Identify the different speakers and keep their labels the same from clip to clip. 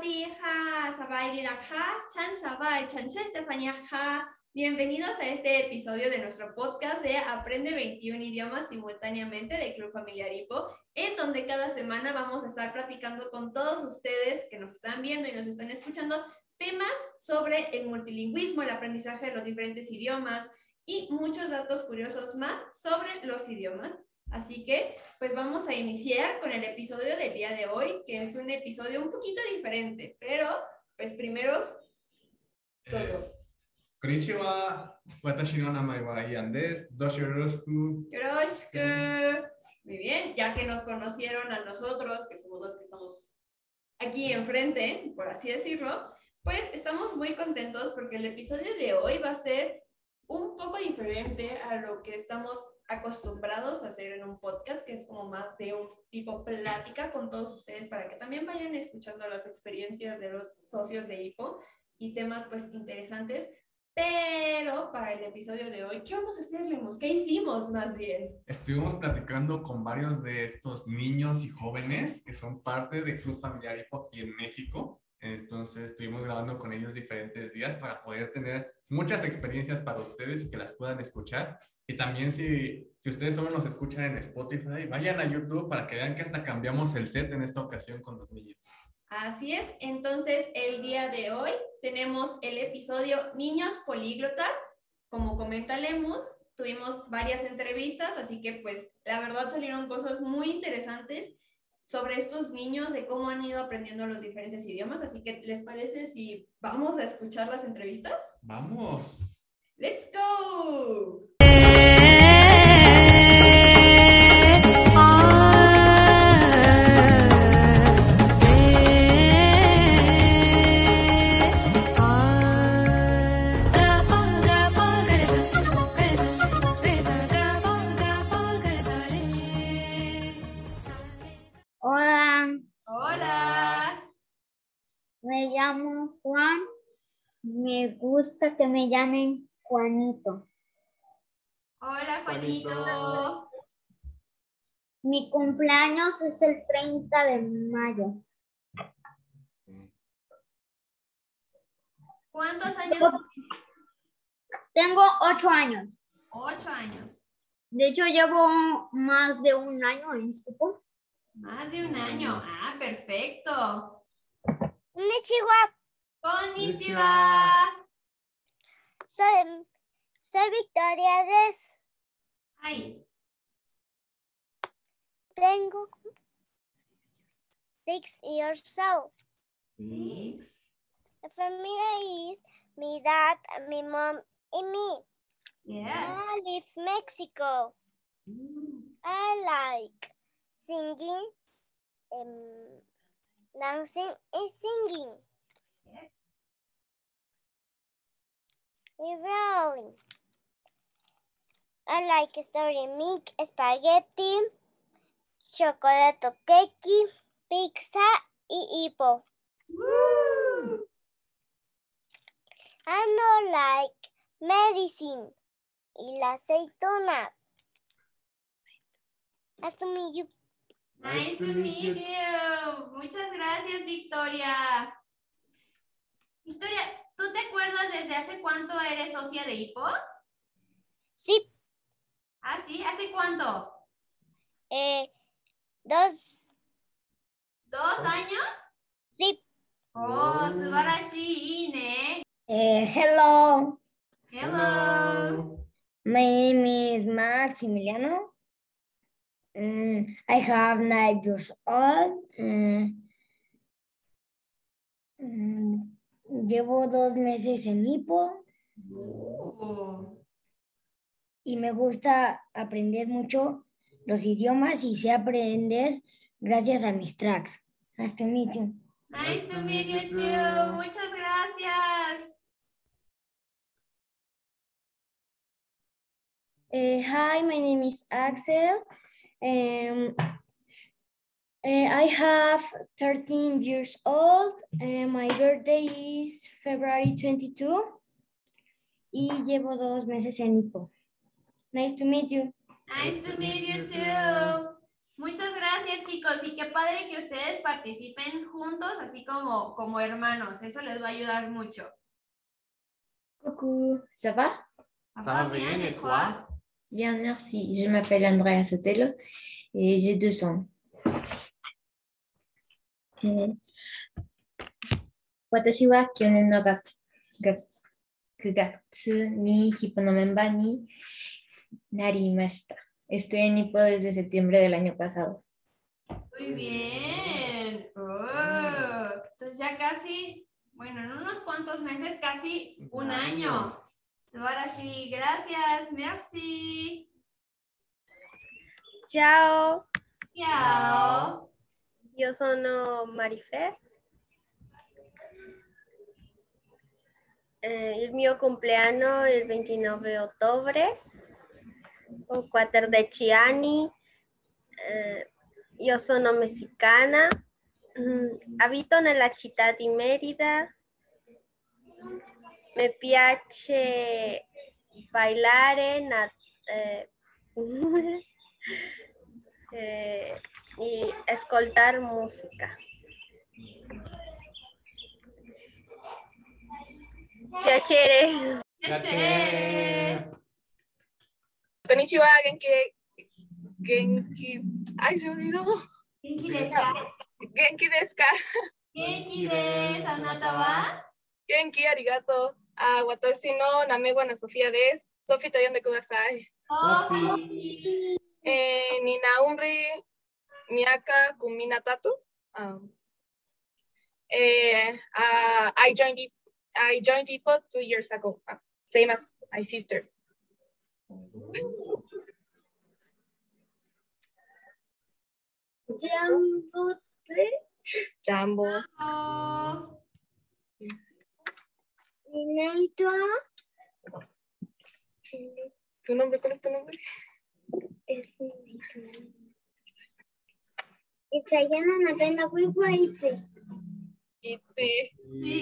Speaker 1: Sawadija, Chan Sabay, Chanche Bienvenidos a este episodio de nuestro podcast de Aprende 21 idiomas simultáneamente de Club Familiar Hipo, en donde cada semana vamos a estar platicando con todos ustedes que nos están viendo y nos están escuchando temas sobre el multilingüismo, el aprendizaje de los diferentes idiomas y muchos datos curiosos más sobre los idiomas. Así que, pues vamos a iniciar con el episodio del día de hoy, que es un episodio un poquito diferente, pero pues primero todo.
Speaker 2: Konnichiwa, watashi no namae wa Ian desu. Yoroshiku.
Speaker 1: Muy bien, ya que nos conocieron a nosotros, que somos los que estamos aquí enfrente, por así decirlo, pues estamos muy contentos porque el episodio de hoy va a ser un poco diferente a lo que estamos acostumbrados a hacer en un podcast, que es como más de un tipo plática con todos ustedes para que también vayan escuchando las experiencias de los socios de HIPO y temas pues interesantes. Pero para el episodio de hoy, ¿qué vamos a hacer, Lemus? ¿Qué hicimos más bien?
Speaker 2: Estuvimos platicando con varios de estos niños y jóvenes que son parte del Club Familiar HIPO aquí en México. Entonces estuvimos grabando con ellos diferentes días para poder tener muchas experiencias para ustedes y que las puedan escuchar. Y también si, si ustedes solo nos escuchan en Spotify, vayan a YouTube para que vean que hasta cambiamos el set en esta ocasión con los niños.
Speaker 1: Así es, entonces el día de hoy tenemos el episodio Niños Políglotas. Como comenta Lemus, tuvimos varias entrevistas, así que pues la verdad salieron cosas muy interesantes sobre estos niños, de cómo han ido aprendiendo los diferentes idiomas. Así que, ¿les parece si vamos a escuchar las entrevistas?
Speaker 2: Vamos.
Speaker 1: ¡Let's go!
Speaker 3: Me gusta que me llamen Juanito.
Speaker 1: Hola, Juanito.
Speaker 3: Mi cumpleaños es el 30 de mayo.
Speaker 1: ¿Cuántos años?
Speaker 3: Tengo ocho años.
Speaker 1: Ocho años.
Speaker 3: De hecho, llevo más de un año en Supo.
Speaker 1: Más de un año. Ah, perfecto.
Speaker 3: Konnichiwa.
Speaker 1: Konnichiwa.
Speaker 3: Soy, soy Victoria Des.
Speaker 1: Ay.
Speaker 3: Tengo six years old.
Speaker 1: Six.
Speaker 3: The family is mi dad, mi mom, and me.
Speaker 1: Yes.
Speaker 3: I live Mexico.
Speaker 1: Mm.
Speaker 3: I like singing, um, dancing, and singing.
Speaker 1: Yes.
Speaker 3: I like story milk, spaghetti, chocolate cake, pizza y hipo.
Speaker 1: Woo!
Speaker 3: I no like medicine y las aceitunas. Nice to meet you.
Speaker 1: Nice to meet you. Muchas gracias, Victoria. Victoria, ¿tú te acuerdas desde hace cuánto eres socia de HIPO?
Speaker 3: Sí,
Speaker 1: Ah, sí, ¿hace cuánto?
Speaker 3: eh, dos,
Speaker 1: ¿Dos años?
Speaker 3: sí.
Speaker 1: Oh, subarashi, ne.
Speaker 3: Eh, hello,
Speaker 1: Hello.
Speaker 3: my name is Maximiliano. Mm, I have nine years old. Mm, mm, llevo dos meses en hipo
Speaker 1: Oh.
Speaker 3: y me gusta aprender mucho los idiomas y sé aprender gracias a mis tracks. Nice to meet you.
Speaker 1: Nice to meet you too. Muchas gracias.
Speaker 3: Uh, hi, my name is Axel. Um, uh, I have 13 years old. and my birthday is February 22. Y llevo dos meses en Ipo. Nice to meet you.
Speaker 1: Nice to meet you too. Muchas gracias chicos y qué padre que ustedes participen juntos, así como, como hermanos. Eso les va a ayudar mucho.
Speaker 4: Coucou, ça va
Speaker 2: Ça va bien, et toi?
Speaker 4: Bien, merci. Je m'appelle Andrea Sotelo et j'ai deux ans. Eh, 私は去年の学学9月にヒップのメンバーになりました。Estoy en Hippo desde septiembre del año pasado.
Speaker 1: Muy bien. Oh, Entonces ya casi, bueno, en unos cuantos meses, casi un,
Speaker 2: Un
Speaker 1: año.
Speaker 2: año.
Speaker 1: Ahora sí, gracias, merci.
Speaker 5: Ciao,
Speaker 1: Ciao.
Speaker 5: io sono Marife. Eh, il mio compleanno è il 29 ottobre, ho 14 anni, eh, io sono messicana, mm, abito nella città di Merida, mi piace bailare, na- eh, eh, y escoltar música. Piacere.
Speaker 1: Piacere.
Speaker 6: Konnichiwa, Genki, Genki, ay, se olvidó.
Speaker 1: Genki desu?
Speaker 6: Genki desu ka?
Speaker 1: Genki desu. Anata wa?
Speaker 6: Genki, arigato. Ah, watashi no name wa na Sofía desu. Sofi, toyonde kudasai.
Speaker 1: Sofi.
Speaker 6: Eh, Nina umri Miyaka Kumina Tatu. Um, eh, uh, I joined I joined Ipo two years ago. Uh, same as my sister. Jambo.
Speaker 1: Oh.
Speaker 6: ¿Tu nombre? ¿Cuál es tu nombre?
Speaker 4: Itzayana napenda kuibwa itzi.
Speaker 6: Itzi.
Speaker 1: Sí.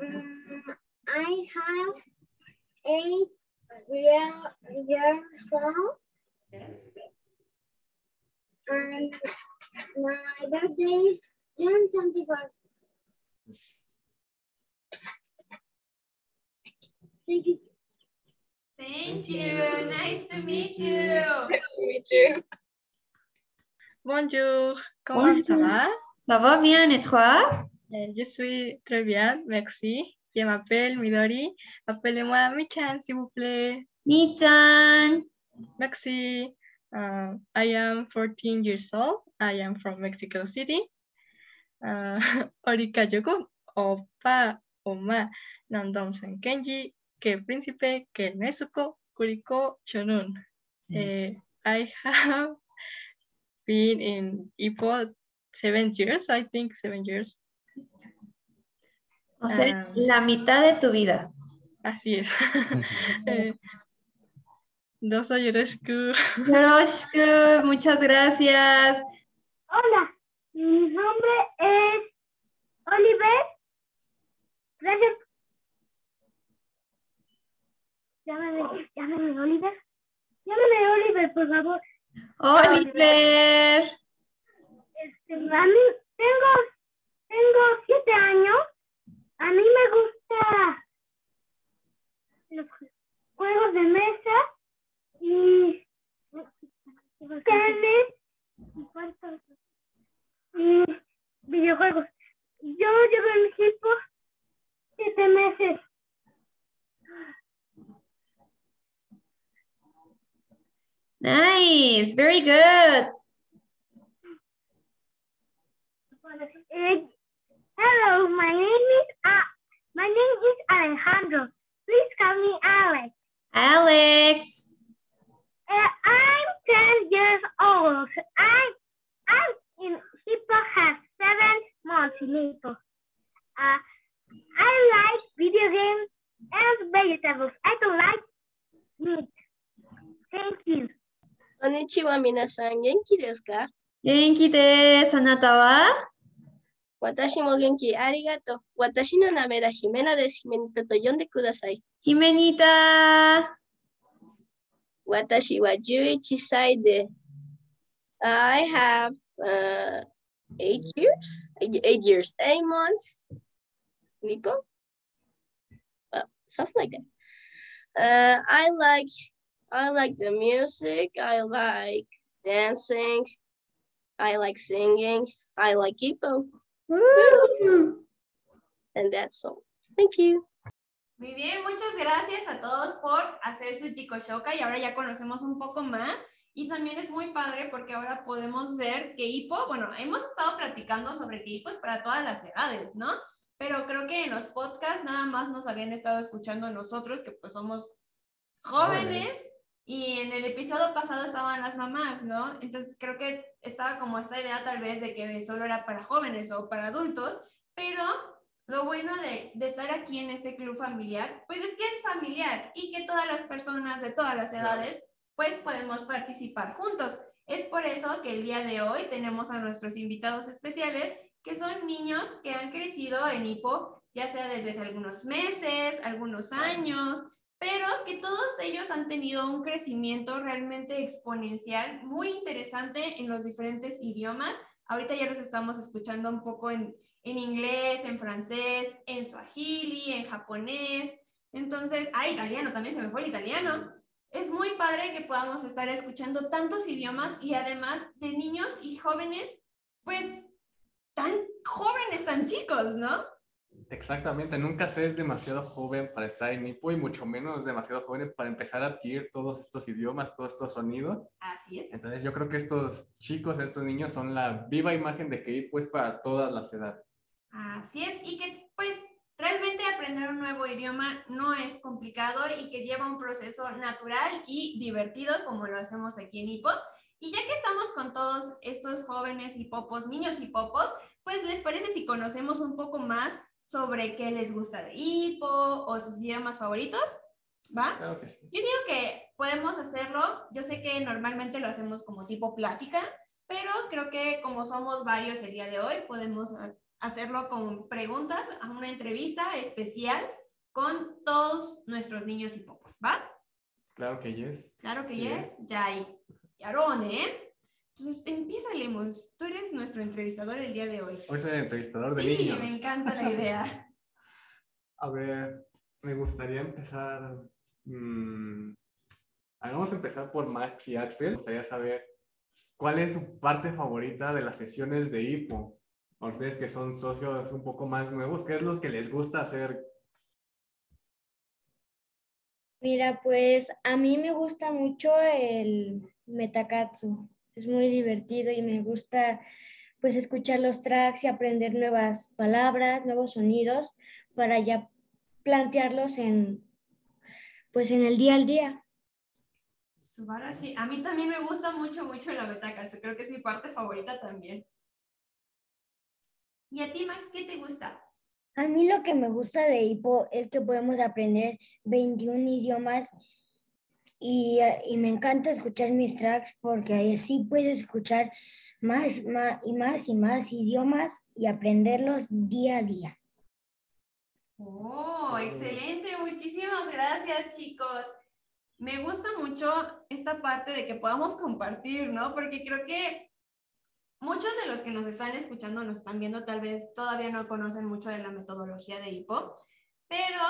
Speaker 4: Mm, I have eight year, years old
Speaker 1: Yes.
Speaker 4: and my birthday is June 24. Thank you.
Speaker 1: Thank you. Nice to meet you.
Speaker 6: Me too.
Speaker 7: Bonjour, comment ça
Speaker 8: Bonjour.
Speaker 7: va?
Speaker 8: Ça va bien et toi?
Speaker 7: Je suis très bien, merci. Je m'appelle Midori. Appelez-moi Michan, s'il vous plaît.
Speaker 8: Michan.
Speaker 7: Merci. Uh, I am 14 years old. I am from Mexico City. Uh, Orika Yoku, Opa, Oma, Nandom San Kenji, Ke Príncipe, Ke Nezuko, Kuriko, Chonun. Eh, I have been in Ipo seven years, I think seven years.
Speaker 8: O sea,
Speaker 7: Ah.
Speaker 8: la mitad de tu vida.
Speaker 7: Así es. Eh, Doso yoroshiku.
Speaker 8: Yoroshiku, muchas gracias.
Speaker 4: Hola, mi nombre es Oliver. Gracias. Llámame, llámame Oliver. Llámame Oliver, por favor.
Speaker 8: Oliver.
Speaker 4: Este, a mí tengo, tengo siete años. A mí me gusta los juegos de mesa y tenis y cuartos y videojuegos. Yo llevo en equipo siete meses.
Speaker 8: Nice, very good.
Speaker 4: Hello, my name is uh, my name is Alejandro. Please call me Alex.
Speaker 8: Alex.
Speaker 4: Uh, I'm 10 years old. I, I'm in Hippo has seven months in Hippo. Uh, I like video games and vegetables. I don't like meat. Thank you.
Speaker 5: Konnichiwa minasan, genki desu ka?
Speaker 8: Genki desu. Anata wa?
Speaker 5: Watashi mo genki arigato. Watashi no name da Jimena de Jimenita to yonde kudasai.
Speaker 9: Jimenita.
Speaker 5: Watashi wa 11 sai de. I have uh, eight years, eight years, eight months. Nipo? Well, stuff like that. Uh, I like, I like the music. I like dancing. I like singing. I like.
Speaker 9: Woo.
Speaker 5: And that's all. Thank you.
Speaker 1: Muy bien, muchas gracias a todos por hacer su Chico Shoka y ahora ya conocemos un poco más. Y también es muy padre porque ahora podemos ver que hipo, bueno, hemos estado platicando sobre que hipo es para todas las edades, ¿no? Pero creo que en los podcasts nada más nos habían estado escuchando nosotros, que pues somos jóvenes,
Speaker 2: Jóvenes.
Speaker 1: Y en el episodio pasado estaban las mamás, ¿no? Entonces creo que estaba como esta idea tal vez de que solo era para jóvenes o para adultos, pero lo bueno de, de estar aquí en este club familiar, pues es que es familiar y que todas las personas de todas las edades, pues podemos participar juntos. Es por eso que el día de hoy tenemos a nuestros invitados especiales, que son niños que han crecido en hipo, ya sea desde hace algunos meses, algunos años, pero que todos ellos han tenido un crecimiento realmente exponencial, muy interesante en los diferentes idiomas. Ahorita ya los estamos escuchando un poco en, en inglés, en francés, en swahili, en japonés. Entonces, ah, italiano, también se me fue el italiano. Es muy padre que podamos estar escuchando tantos idiomas y además de niños y jóvenes, pues tan jóvenes, tan chicos, ¿no?
Speaker 2: Exactamente, nunca se es demasiado joven para estar en Nipo y mucho menos demasiado joven para empezar a adquirir todos estos idiomas, todos estos sonidos.
Speaker 1: Así es.
Speaker 2: Entonces yo creo que estos chicos, estos niños son la viva imagen de que Nipo es para todas las edades.
Speaker 1: Así es, y que pues realmente aprender un nuevo idioma no es complicado y que lleva un proceso natural y divertido como lo hacemos aquí en Hipo. Y ya que estamos con todos estos jóvenes hipopos, niños hipopos, pues les parece si conocemos un poco más sobre qué les gusta de Hipo o sus idiomas favoritos, ¿va?
Speaker 2: Claro que sí.
Speaker 1: Yo digo que podemos hacerlo. Yo sé que normalmente lo hacemos como tipo plática, pero creo que como somos varios el día de hoy, podemos hacerlo con preguntas a una entrevista especial con todos nuestros niños y ¿va?
Speaker 2: Claro que yes.
Speaker 1: Claro que
Speaker 2: Bien.
Speaker 1: yes, ya hay. Yarone, ¿eh? Entonces, empieza, Lemos. Tú eres nuestro entrevistador el día de hoy.
Speaker 2: Hoy soy el entrevistador de
Speaker 1: Sí,
Speaker 2: niños.
Speaker 1: me encanta la idea.
Speaker 2: A ver, me gustaría empezar. mm, vamos a empezar por Max y Axel. Me gustaría saber cuál es su parte favorita de las sesiones de Hipo. A ustedes que son socios un poco más nuevos, ¿qué es lo que les gusta hacer?
Speaker 3: Mira, pues a mí me gusta mucho el metakatsu. Es muy divertido y me gusta pues escuchar los tracks y aprender nuevas palabras, nuevos sonidos para ya plantearlos en pues en el día al día.
Speaker 1: Subarashi. A mí también me gusta mucho, mucho la Metacalce. Creo que es mi parte favorita también. ¿Y a ti, Max, qué te gusta?
Speaker 3: A mí lo que me gusta de Hipo es que podemos aprender 21 idiomas y, eh, y me encanta escuchar mis tracks porque así puedes escuchar más, más y más y más idiomas y aprenderlos día a día.
Speaker 1: Oh, excelente. Muchísimas gracias, chicos. Me gusta mucho esta parte de que podamos compartir, ¿no? Porque creo que muchos de los que nos están escuchando, nos están viendo, tal vez todavía no conocen mucho de la metodología de HIPO, pero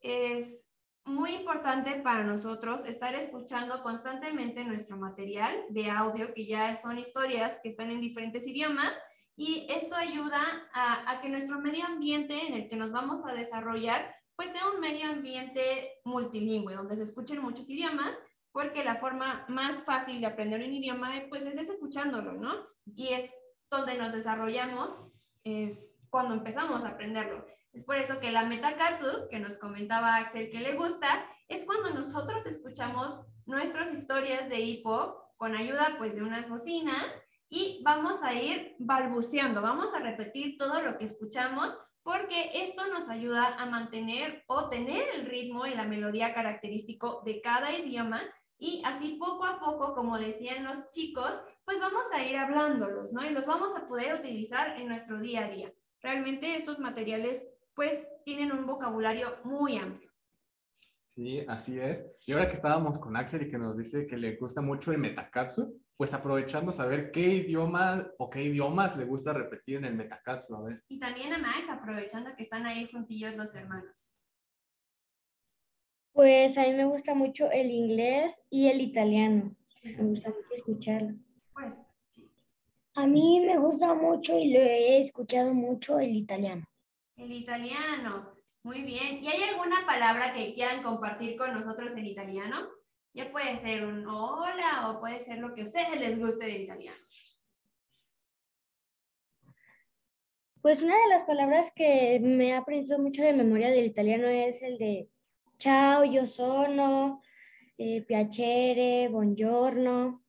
Speaker 1: es muy importante para nosotros estar escuchando constantemente nuestro material de audio, que ya son historias que están en diferentes idiomas, y esto ayuda a, a que nuestro medio ambiente en el que nos vamos a desarrollar, pues sea un medio ambiente multilingüe, donde se escuchen muchos idiomas, porque la forma más fácil de aprender un idioma, pues es escuchándolo, ¿no? Y es donde nos desarrollamos, es cuando empezamos a aprenderlo. Es por eso que la metakatsu, que nos comentaba Axel que le gusta, es cuando nosotros escuchamos nuestras historias de hipo con ayuda pues de unas bocinas y vamos a ir balbuceando, vamos a repetir todo lo que escuchamos porque esto nos ayuda a mantener o tener el ritmo y la melodía característico de cada idioma y así poco a poco, como decían los chicos, pues vamos a ir hablándolos, ¿no? Y los vamos a poder utilizar en nuestro día a día. realmente estos materiales pues tienen un vocabulario muy amplio.
Speaker 2: Sí, así es. Y ahora que estábamos con Axel y que nos dice que le gusta mucho el Metakatsu, pues aprovechando saber qué idioma o qué idiomas le gusta repetir en el Metakatsu, a ver.
Speaker 1: Y también a Max, aprovechando que están ahí juntillos los hermanos.
Speaker 3: Pues a mí me gusta mucho el inglés y el italiano. Me gusta mucho escucharlo.
Speaker 1: Pues, sí.
Speaker 3: A mí me gusta mucho y lo he escuchado mucho el italiano.
Speaker 1: El italiano. Muy bien. ¿Y hay alguna palabra que quieran compartir con nosotros en italiano? Ya puede ser un hola o puede ser lo que a ustedes les guste del italiano.
Speaker 3: Pues una de las palabras que me ha aprendido mucho de memoria del italiano es el de ciao, yo sono, eh, piacere, buongiorno.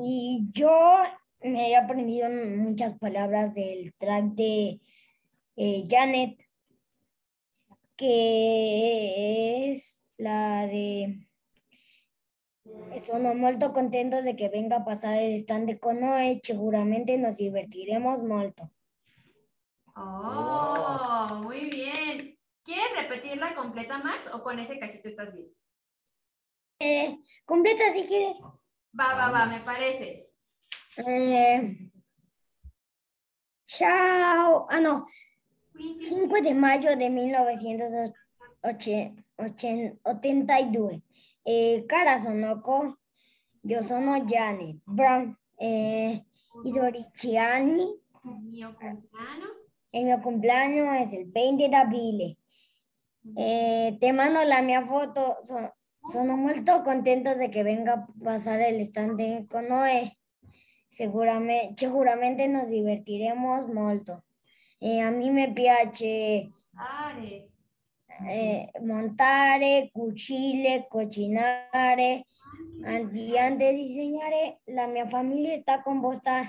Speaker 3: Y yo me he aprendido muchas palabras del track de eh, Janet, que es la de sono molto contentos de que venga a pasar el stand con Noé, seguramente nos divertiremos molto.
Speaker 1: Oh, muy bien. ¿Quieres repetirla completa, Max, o con ese cachito estás bien?
Speaker 3: Eh, completa si quieres.
Speaker 1: Va, va, va, me parece.
Speaker 3: Eh, chao. Ah, no. 5 de mayo de 1982. Eh, cara Sonoko, yo sono Janet Brown. Eh, y Doriciani,
Speaker 1: El
Speaker 3: mio cumpleaños es el 20 de abril. Eh, te mando la mia foto. So- sono molto contento de que venga a pasar el stand con Noé. Seguramente, seguramente nos divertiremos molto. Eh, a mí me piace eh, montare, cucire, cucinare, antes disegnare. La mia famiglia sta composta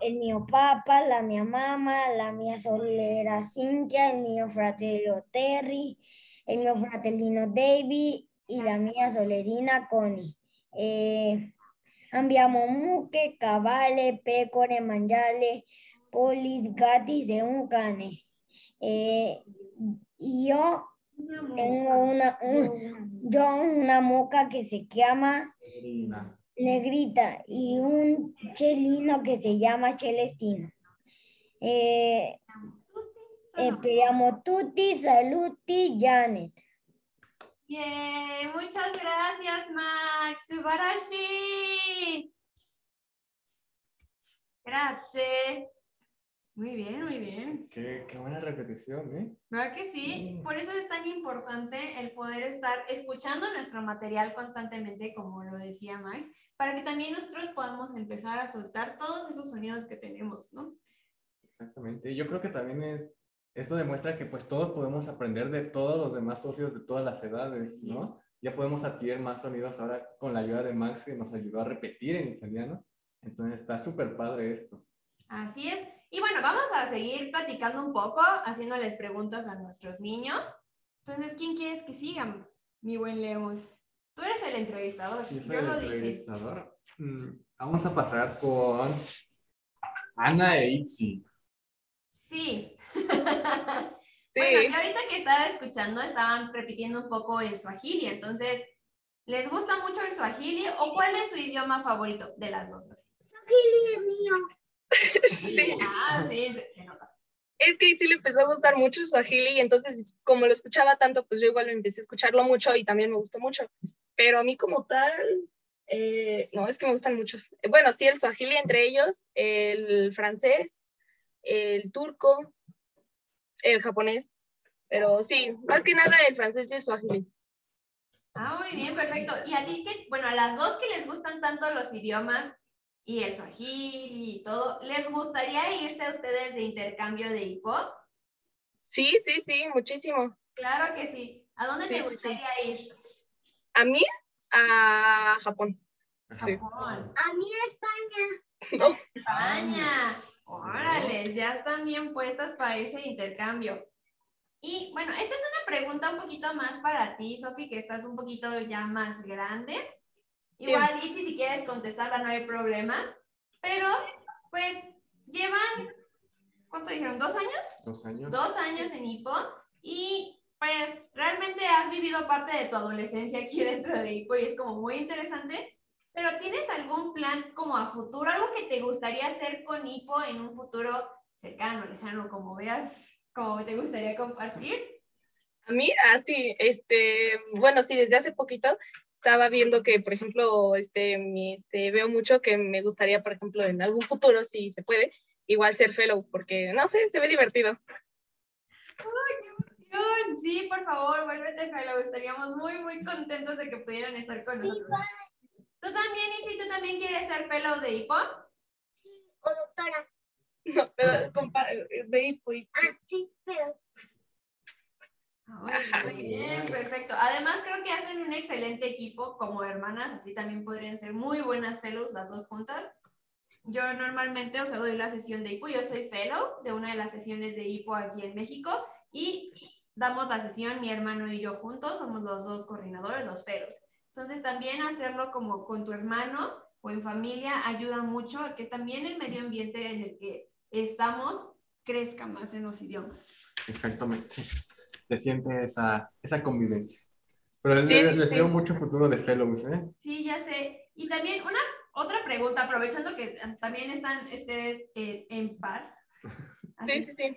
Speaker 3: il mio papà, la mia mamma, la mia sorella Cynthia, il mio fratello Terry, il mio fratellino David e la mia sorellina Connie. Eh, abbiamo mucche, cavalli, pecore, mangale, polis, gatti e un cane. Eh, io tengo una, un- yo una moca que se llama. Negrita y un chelino que se llama Celestino. Eh, speriamo tutti saluti Janet.
Speaker 1: Bien, muchas gracias, Max. Subarashi. Gracias. Muy bien, muy bien.
Speaker 2: Qué, qué buena repetición, ¿eh?
Speaker 1: ¿Verdad que sí? Por eso es tan importante el poder estar escuchando nuestro material constantemente, como lo decía Max, para que también nosotros podamos empezar a soltar todos esos sonidos que tenemos, ¿no?
Speaker 2: Exactamente. Yo creo que también es, esto demuestra que pues todos podemos aprender de todos los demás socios de todas las edades, ¿no?
Speaker 1: es.
Speaker 2: Ya podemos adquirir más sonidos ahora con la ayuda de Max que nos ayudó a repetir en italiano. Entonces está súper padre esto.
Speaker 1: Así es. Y bueno, vamos a seguir platicando un poco, haciéndoles preguntas a nuestros niños. Entonces, ¿quién quieres que sigan? Mi buen Lemus. Tú eres el entrevistador.
Speaker 2: Yo soy
Speaker 1: Yo
Speaker 2: el
Speaker 1: lo dije.
Speaker 2: entrevistador. Mm, Vamos a pasar con Ana e Itzi.
Speaker 1: Sí.
Speaker 6: Sí.
Speaker 1: Bueno, y ahorita que estaba escuchando, estaban repitiendo un poco el swahili. Entonces, ¿les gusta mucho el swahili o cuál es su idioma favorito de las dos? Así.
Speaker 6: Sí.
Speaker 1: Ah, sí, se, se nota.
Speaker 6: Es que sí le empezó a gustar mucho Swahili y entonces como lo escuchaba tanto, pues yo igual empecé a escucharlo mucho y también me gustó mucho. Pero a mí como tal, eh, no, es que me gustan muchos. Bueno, sí, el Swahili entre ellos, el francés, el turco, el japonés. Pero sí, más que nada el francés y el Swahili.
Speaker 1: Ah, muy bien, perfecto. Y a ti, que, bueno, a las dos que les gustan tanto los idiomas y el swahili y todo, ¿les gustaría irse a ustedes de intercambio de hipo?
Speaker 6: Sí, sí, sí, muchísimo.
Speaker 1: Claro que sí. ¿A dónde
Speaker 6: Sí,
Speaker 1: te
Speaker 6: sí, sí.
Speaker 1: gustaría ir?
Speaker 6: A mí, a Japón. Sí.
Speaker 1: Japón.
Speaker 3: A mí España.
Speaker 6: No.
Speaker 1: España. Órale, ya están bien puestas para irse de intercambio. Y bueno, esta es una pregunta un poquito más para ti, Sofi, que estás un poquito ya más grande.
Speaker 6: Sí.
Speaker 1: Igual, Itzi, si quieres contestarla, no hay problema. Pero, pues, llevan, ¿cuánto dijeron? ¿Dos años?
Speaker 2: Dos años.
Speaker 1: Dos años en Hipo y pues realmente has vivido parte de tu adolescencia aquí dentro de Hipo y es como muy interesante. Pero ¿tienes algún plan como a futuro, algo que te gustaría hacer con Hipo en un futuro cercano, lejano, como veas, como te gustaría compartir?
Speaker 6: A mí, así, este, bueno, sí, desde hace poquito estaba viendo que, por ejemplo, este, mi, este, veo mucho que me gustaría, por ejemplo, en algún futuro, si se puede, igual ser fellow, porque, no sé, se ve divertido.
Speaker 1: Sí, por favor, vuélvete fellow. Estaríamos muy, muy contentos de que pudieran estar con nosotros. ¿Tú también, Itzi, tú también quieres ser fellow de Hipo?
Speaker 10: O doctora.
Speaker 6: No, pero de hipo y-
Speaker 10: Ah, sí, pero
Speaker 1: Ay, muy bien, perfecto. Además, creo que hacen un excelente equipo como hermanas, así también podrían ser muy buenas fellows las dos juntas. Yo normalmente, o sea, doy la sesión de hipo, yo soy fellow de una de las sesiones de hipo aquí en México y damos la sesión mi hermano y yo juntos, somos los dos coordinadores, los fellows. Entonces, también hacerlo como con tu hermano o en familia ayuda mucho a que también el medio ambiente en el que estamos crezca más en los idiomas.
Speaker 2: Exactamente. Se siente esa, esa convivencia. Pero
Speaker 6: Sí,
Speaker 2: les, les
Speaker 6: sí.
Speaker 2: veo mucho futuro de fellows, ¿eh?
Speaker 1: Sí, ya sé. Y también una otra pregunta, aprovechando que también están ustedes eh, en par.
Speaker 6: Sí, sí, sí.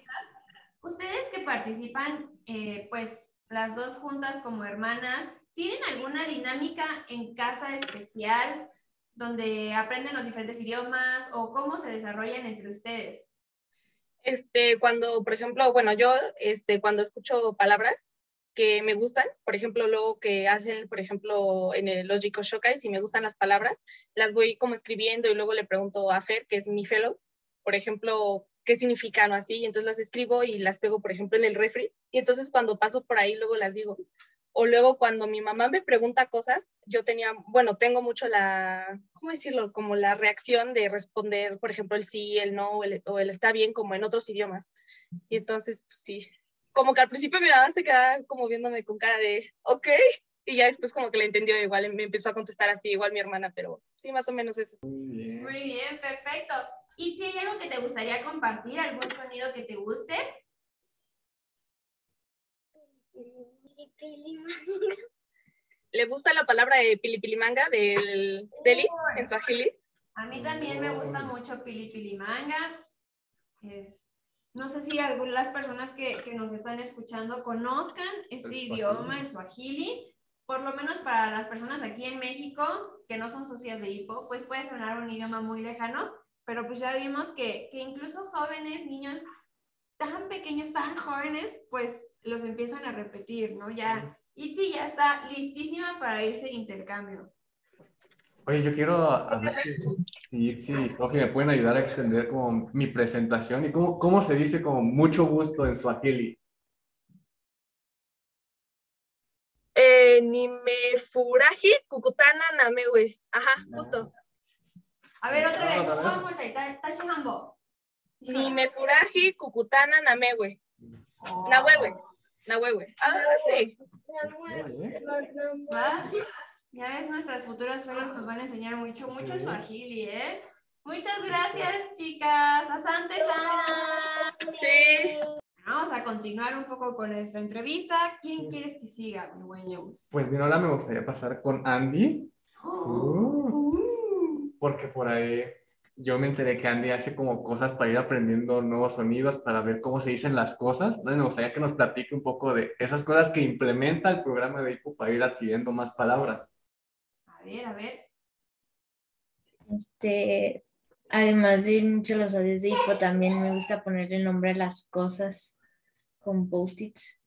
Speaker 1: Ustedes que participan, eh, pues las dos juntas como hermanas, ¿tienen alguna dinámica en casa especial donde aprenden los diferentes idiomas o cómo se desarrollan entre ustedes?
Speaker 6: Este, cuando, por ejemplo, bueno, yo, este, cuando escucho palabras que me gustan, por ejemplo, luego que hacen, por ejemplo, en el- los Jiko Shokai, si me gustan las palabras, las voy como escribiendo y luego le pregunto a Fer, que es mi fellow, por ejemplo, qué significan o así, y entonces las escribo y las pego, por ejemplo, en el refri, y entonces cuando paso por ahí luego las digo. O luego cuando mi mamá me pregunta cosas, yo tenía, bueno, tengo mucho la, ¿cómo decirlo? Como la reacción de responder, por ejemplo, el sí, el no, o el, o el está bien, como en otros idiomas. Y entonces, pues sí, como que al principio mi mamá se quedaba como viéndome con cara de, ok, y ya después como que le entendió igual, me empezó a contestar así, igual mi hermana, pero sí, más o menos eso.
Speaker 2: Muy bien.
Speaker 1: Muy bien, perfecto. ¿Y si hay algo que te gustaría compartir, algún sonido que te guste?
Speaker 6: ¿Le gusta la palabra de pilipilimanga del Delhi en Swahili?
Speaker 1: A mí también me gusta mucho Pili Pili Manga. Es, no sé si algunas personas que, que nos están escuchando conozcan este
Speaker 2: El
Speaker 1: idioma, el suajili. Por lo menos para las personas aquí en México, que no son socias de hipo, pues puede sonar un idioma muy lejano, pero pues ya vimos que, que incluso jóvenes, niños tan pequeños, tan jóvenes, pues los empiezan a repetir, ¿no? Ya, Itzi ya está listísima para irse de intercambio.
Speaker 2: Oye, yo quiero a ver si, si Itzi y Jorge me pueden ayudar a extender como mi presentación y cómo, cómo se dice como mucho gusto en Swahili.
Speaker 6: Eh, Nimefurahi Kukutana Namewe. Ajá, justo.
Speaker 1: A ver, otra vez,
Speaker 2: Ah, a ver.
Speaker 1: one more time, ta- tashi hanbo.
Speaker 6: Nimefurahi Kukutana Namewe.
Speaker 1: Oh.
Speaker 6: Nahuehue. Nahuehue. Ah, sí.
Speaker 2: Oye,
Speaker 1: ¿Va? Ya ves, nuestras futuras fellows nos van a enseñar mucho, mucho
Speaker 2: Sí.
Speaker 1: Swahili, ¿eh? Muchas gracias, chicas. Asante sana.
Speaker 6: Sí.
Speaker 1: Vamos a continuar un poco con esta entrevista. ¿Quién quieres que siga, mi buen James?
Speaker 2: Pues mira, ahora me gustaría pasar con Andy, Uh, porque por ahí yo me enteré que Andy hace como cosas para ir aprendiendo nuevos sonidos, para ver cómo se dicen las cosas. Entonces me gustaría que nos platique un poco de esas cosas que implementa el programa de IPO para ir adquiriendo más palabras.
Speaker 1: A ver, a ver.
Speaker 3: Este, además de muchos los audios de hipo, también me gusta ponerle nombre a las cosas con post-its.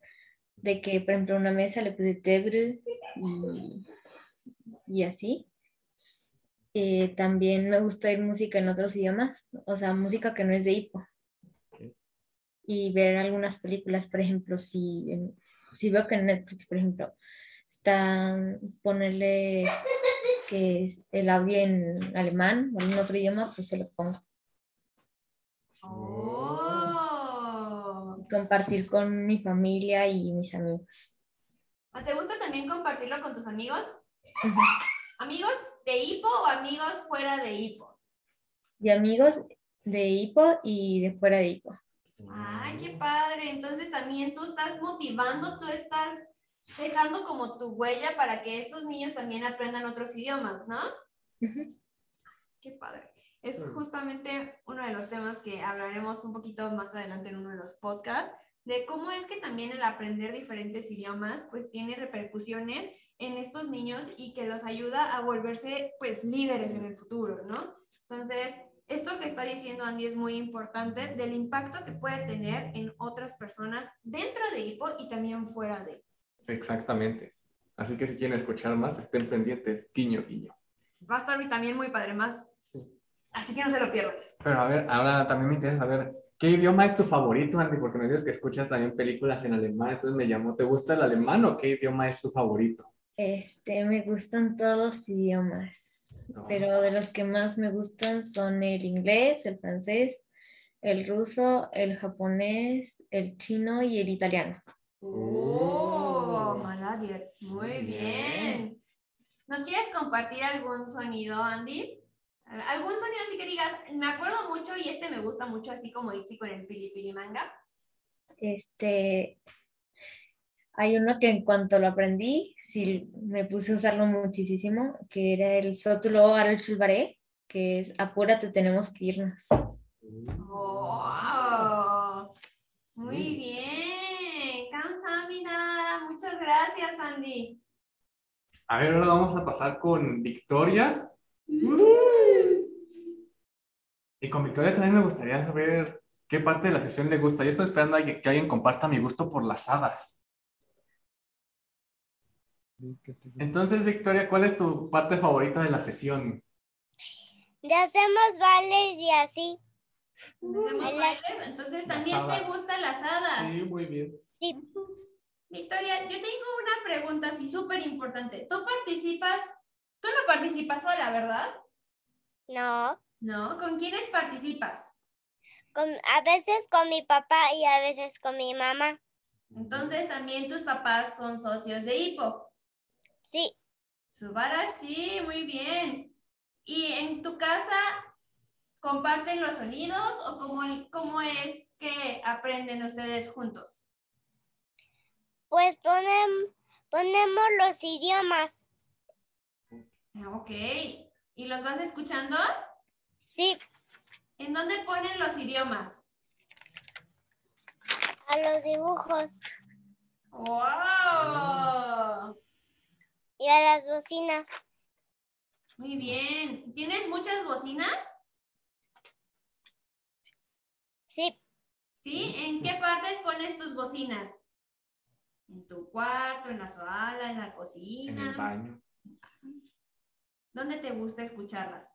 Speaker 3: De que, por ejemplo, a una mesa le puse tebre y, y así. Eh, también me gusta oír música en otros idiomas, o sea, música que no es de hipo. Y ver algunas películas, por ejemplo, si, en- si veo que en Netflix, por ejemplo, están ponerle que el audio en alemán o en otro idioma, pues se lo pongo.
Speaker 1: Oh.
Speaker 3: Compartir con mi familia y mis amigos.
Speaker 1: ¿Te gusta también compartirlo con tus amigos?
Speaker 3: Ujú.
Speaker 1: ¿Amigos de hipo o amigos fuera de hipo?
Speaker 3: Y amigos
Speaker 9: de hipo y de fuera de hipo.
Speaker 1: Ay, qué padre. Entonces también tú estás motivando, tú estás dejando como tu huella para que estos niños también aprendan otros idiomas, ¿no? Qué padre. Es justamente uno de los temas que hablaremos un poquito más adelante en uno de los podcasts, de cómo es que también el aprender diferentes idiomas pues tiene repercusiones en estos niños y que los ayuda a volverse pues líderes en el futuro, ¿no? Entonces, esto que está diciendo Andy es muy importante del impacto que puede tener en otras personas dentro de Hipo y también fuera de.
Speaker 2: Exactamente. Así que si quieren escuchar más, estén pendientes. Guiño, guiño.
Speaker 1: Va a estar también muy padre más. Así que no se lo pierdan.
Speaker 2: Pero a ver, ahora también me interesa saber, ¿qué idioma es tu favorito, Andy? Porque me dices que escuchas también películas en alemán, entonces me llamó, ¿te gusta el alemán o qué idioma es tu favorito?
Speaker 9: Este, me gustan todos los idiomas,
Speaker 2: No.
Speaker 9: pero de los que más me gustan son el inglés, el francés, el ruso, el japonés, el chino y el italiano.
Speaker 1: Oh,
Speaker 2: Oh.
Speaker 1: Maladies, muy bien. ¿Nos quieres compartir algún sonido, Andy? ¿Algún sonido así que digas, me acuerdo mucho y este me gusta mucho, así como Itzy con el pili pili manga?
Speaker 9: Este, hay uno que en cuanto lo aprendí, sí me puse a usarlo muchísimo, que era el sótulo al chulbaré, que es apúrate, tenemos que irnos.
Speaker 1: Oh, muy bien. Kamsahamnida. Muchas gracias, Andy.
Speaker 2: A ver, ahora vamos a pasar con Victoria. Y con Victoria también me gustaría saber qué parte de la sesión le gusta. Yo estoy esperando a que que alguien comparta mi gusto por las hadas. Entonces, Victoria, ¿cuál es tu parte favorita de la sesión?
Speaker 10: Ya hacemos bailes y así.
Speaker 1: ¿Hacemos bailes? Entonces, ¿también te gustan las hadas?
Speaker 2: Sí, muy bien.
Speaker 10: Sí.
Speaker 1: Victoria, yo tengo una pregunta así súper importante. ¿Tú participas? Tú no participas sola, ¿verdad?
Speaker 10: No.
Speaker 1: ¿No? ¿Con quiénes participas?
Speaker 10: Con, a veces con mi papá y a veces con mi mamá.
Speaker 1: Entonces, también tus papás son socios de HIPO.
Speaker 10: Sí.
Speaker 1: Subara, sí, muy bien. ¿Y en tu casa comparten los sonidos o cómo, cómo es que aprenden ustedes juntos?
Speaker 10: Pues ponem, ponemos los idiomas.
Speaker 1: Ok. ¿Y los vas escuchando?
Speaker 10: Sí.
Speaker 1: ¿En dónde ponen los idiomas?
Speaker 10: A los dibujos
Speaker 1: ¡Wow!
Speaker 10: Y a las bocinas.
Speaker 1: Muy bien. ¿Tienes muchas bocinas?
Speaker 10: Sí.
Speaker 1: ¿Sí? ¿En qué partes pones tus bocinas? ¿En tu cuarto, en la sala, en la cocina?
Speaker 2: En el baño.
Speaker 1: ¿Dónde te gusta escucharlas?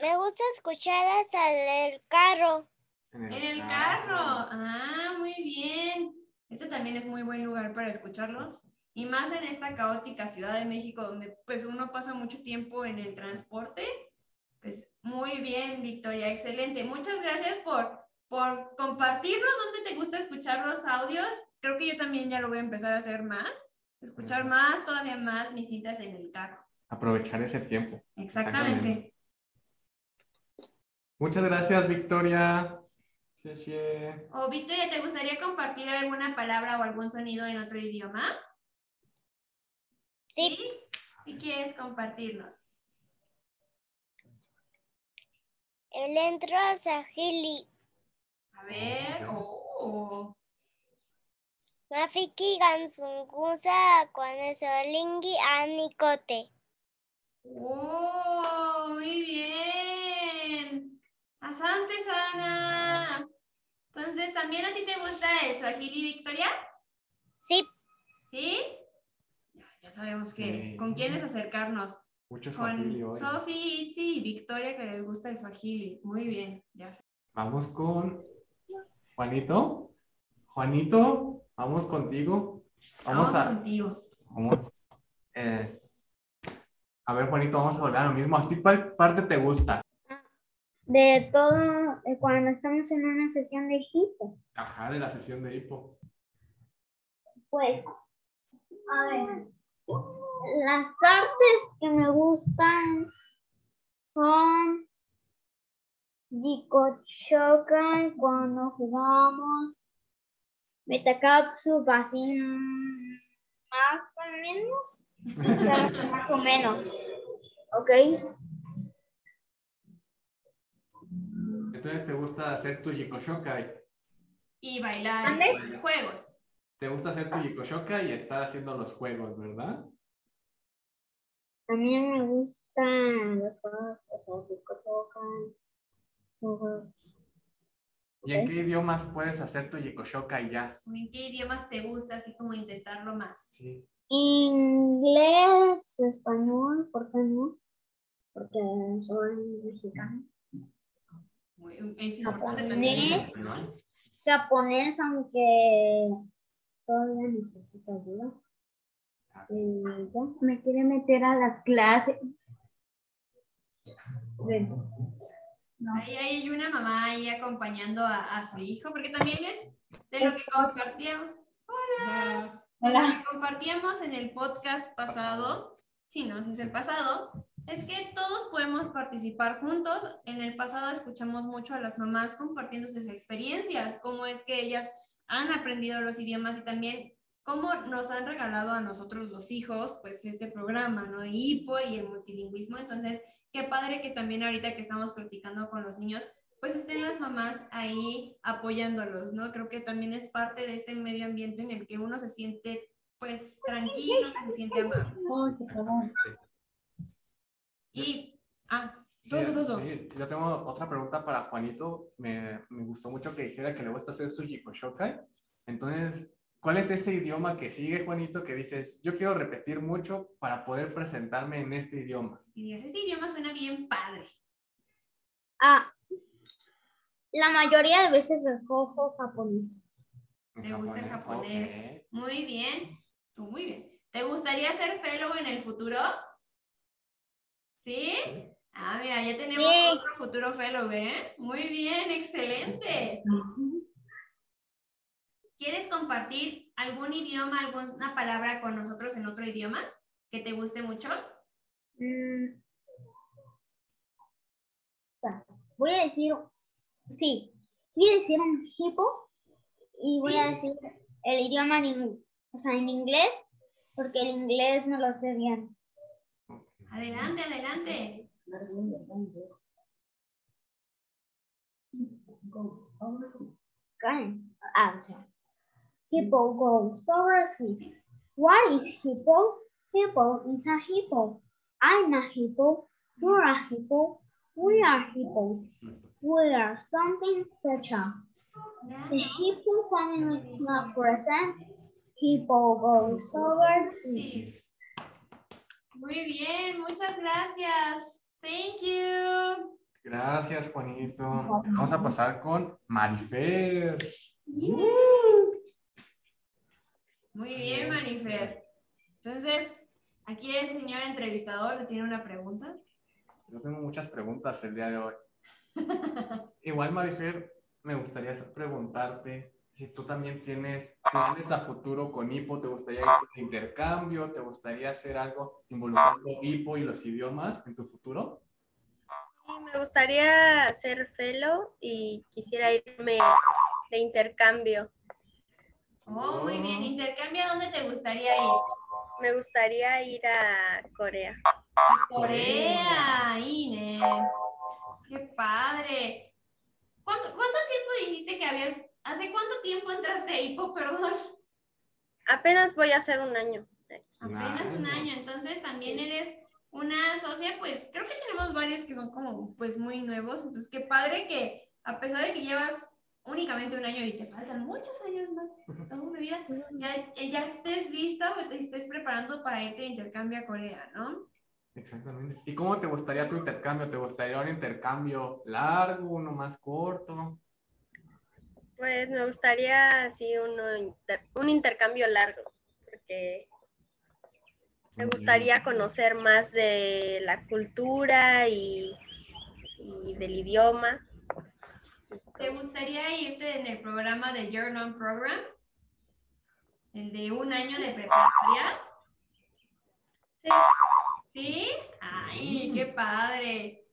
Speaker 10: Me gusta escucharlas al el carro.
Speaker 1: En el carro. Ah, muy bien. Este también es muy buen lugar para escucharlos. Y más en esta caótica Ciudad de México, donde pues uno pasa mucho tiempo en el transporte. Pues muy bien, Victoria, excelente. Muchas gracias por, por compartirnos dónde te gusta escuchar los audios. Creo que yo también ya lo voy a empezar a hacer más. Escuchar más, todavía más mis citas en el carro.
Speaker 2: Aprovechar ese tiempo.
Speaker 1: Exactamente.
Speaker 2: Exactamente. Muchas gracias, Victoria. Sí, sí.
Speaker 1: O Victoria, ¿te gustaría compartir alguna palabra o algún sonido en otro idioma?
Speaker 10: Sí.
Speaker 1: ¿Qué quieres compartirnos?
Speaker 10: El entro a Sahili.
Speaker 1: A ver. Oh.
Speaker 10: Mafiki gansungusa kwanesolingi anikote.
Speaker 1: Oh, muy bien. Asante Sana. Entonces, ¿también a ti te gusta el Swahili, Victoria?
Speaker 10: Sí.
Speaker 1: ¿Sí? Sabemos que
Speaker 2: Sí.
Speaker 1: con quiénes acercarnos.
Speaker 2: Mucho Swahili
Speaker 1: Con
Speaker 2: hoy.
Speaker 1: Sofi, Itzi y Victoria que les gusta el Swahili. Muy bien, ya sé.
Speaker 2: Vamos con Juanito. Juanito, vamos contigo. Vamos, a.
Speaker 1: contigo.
Speaker 2: Vamos. eh, a ver, Juanito, vamos a volver a lo mismo. ¿A ti cuál parte te gusta?
Speaker 3: De todo, eh, cuando estamos en una sesión de hipo,
Speaker 2: Ajá, de la sesión de hipo.
Speaker 3: pues, a ver, las partes que me gustan son
Speaker 11: Chocan cuando jugamos Metacapsu, así más o menos. O sea, más o menos. ¿Ok?
Speaker 2: Entonces te gusta hacer tu Yikoshokai.
Speaker 1: Y bailar
Speaker 11: ¿Mande?
Speaker 1: los juegos.
Speaker 2: Te gusta hacer tu Yikoshokai y estar haciendo los juegos, ¿verdad?
Speaker 11: También me gustan los juegos, o sea, juegos.
Speaker 2: ¿Y en qué idiomas puedes hacer tu Yikoshokai ya?
Speaker 1: ¿En qué idiomas te gusta así como intentarlo más?
Speaker 2: Sí.
Speaker 11: Inglés, español, ¿por qué no? Porque soy mexicana.
Speaker 1: Muy- es importante
Speaker 11: Japonés. Japonés, aunque todavía necesito ayuda. Y ya, me quiere meter a las clases. Ven.
Speaker 1: Ahí hay una mamá ahí acompañando a, a su hijo, porque también es de lo que compartíamos. Hola. De lo que compartíamos en el podcast pasado, sí, no, ese es el pasado, es que todos podemos participar juntos. En el pasado escuchamos mucho a las mamás compartiendo sus experiencias, cómo es que ellas han aprendido los idiomas y también cómo nos han regalado a nosotros los hijos, pues este programa, ¿no? De hipo y el multilingüismo. Entonces, qué padre que también ahorita que estamos practicando con los niños, pues estén las mamás ahí apoyándolos, ¿no? Creo que también es parte de este medio ambiente en el que uno se siente, pues, tranquilo, se siente amado. Y, ah,
Speaker 2: Sí, sí, yo tengo otra pregunta para Juanito. Me, me gustó mucho que dijera que le gusta hacer su Yikoshokai. Entonces, ¿cuál es ese idioma que sigue, Juanito, que dices, yo quiero repetir mucho para poder presentarme en este idioma?
Speaker 1: y digas, ese idioma suena bien padre.
Speaker 11: Ah, la mayoría de veces escojo japonés.
Speaker 1: ¿Te gusta el japonés? Muy bien, tú muy bien. ¿Te gustaría ser fellow en el futuro? ¿Sí? Ah, mira, ya tenemos
Speaker 11: Sí.
Speaker 1: otro futuro fellow, ¿eh? Muy bien, excelente. ¿Quieres compartir algún idioma, alguna palabra con nosotros en otro idioma que te guste mucho?
Speaker 11: Mm. Voy a decir, sí, voy a decir un hipo y voy a decir el idioma en, o sea, en inglés, porque el inglés no lo sé bien.
Speaker 1: Adelante, adelante.
Speaker 11: Okay. Ah, o sea, hippo goes overseas. What is hippo? Hippo is a hippo. I'm a hippo. You're a hippo. We are hippos. We are something, etc. The hippo family club presents Hippo goes overseas.
Speaker 1: Muy bien, muchas gracias. Thank you.
Speaker 2: Gracias, Juanito. Vamos a pasar con Marifer.
Speaker 1: Muy bien, Manifer. Entonces, aquí el señor entrevistador le tiene una pregunta.
Speaker 2: Yo tengo muchas preguntas el día de hoy. Igual, Marifer, me gustaría preguntarte si tú también tienes planes a futuro con Hipo, ¿te gustaría ir de intercambio? ¿Te gustaría hacer algo involucrando Hipo y los idiomas en tu futuro?
Speaker 5: Sí, me gustaría ser fellow y quisiera irme de intercambio.
Speaker 1: Oh, muy bien. ¿Intercambio a dónde te gustaría ir?
Speaker 5: Me gustaría ir a Corea.
Speaker 1: Corea, Ine. Qué padre. ¿Cuánto, cuánto tiempo dijiste que habías... ¿Hace cuánto tiempo entraste a Hipo, perdón?
Speaker 5: Apenas voy a hacer un año.
Speaker 1: Apenas un año, entonces también eres una socia, pues creo que tenemos varios que son como pues muy nuevos, entonces qué padre que a pesar de que llevas únicamente un año y te faltan muchos años más, toda una vida, ya, ya estés lista o te estés preparando para irte de intercambio a Corea, ¿no?
Speaker 2: Exactamente. ¿Y cómo te gustaría tu intercambio? ¿Te gustaría un intercambio largo, uno más corto?
Speaker 5: Pues me gustaría así uno inter- un intercambio largo, porque me gustaría conocer más de la cultura y, y del idioma.
Speaker 1: ¿Te gustaría irte en el programa de Journal Program? El de un año de preparatoria.
Speaker 5: Sí,
Speaker 1: ¿Sí? ¡Ay, qué padre!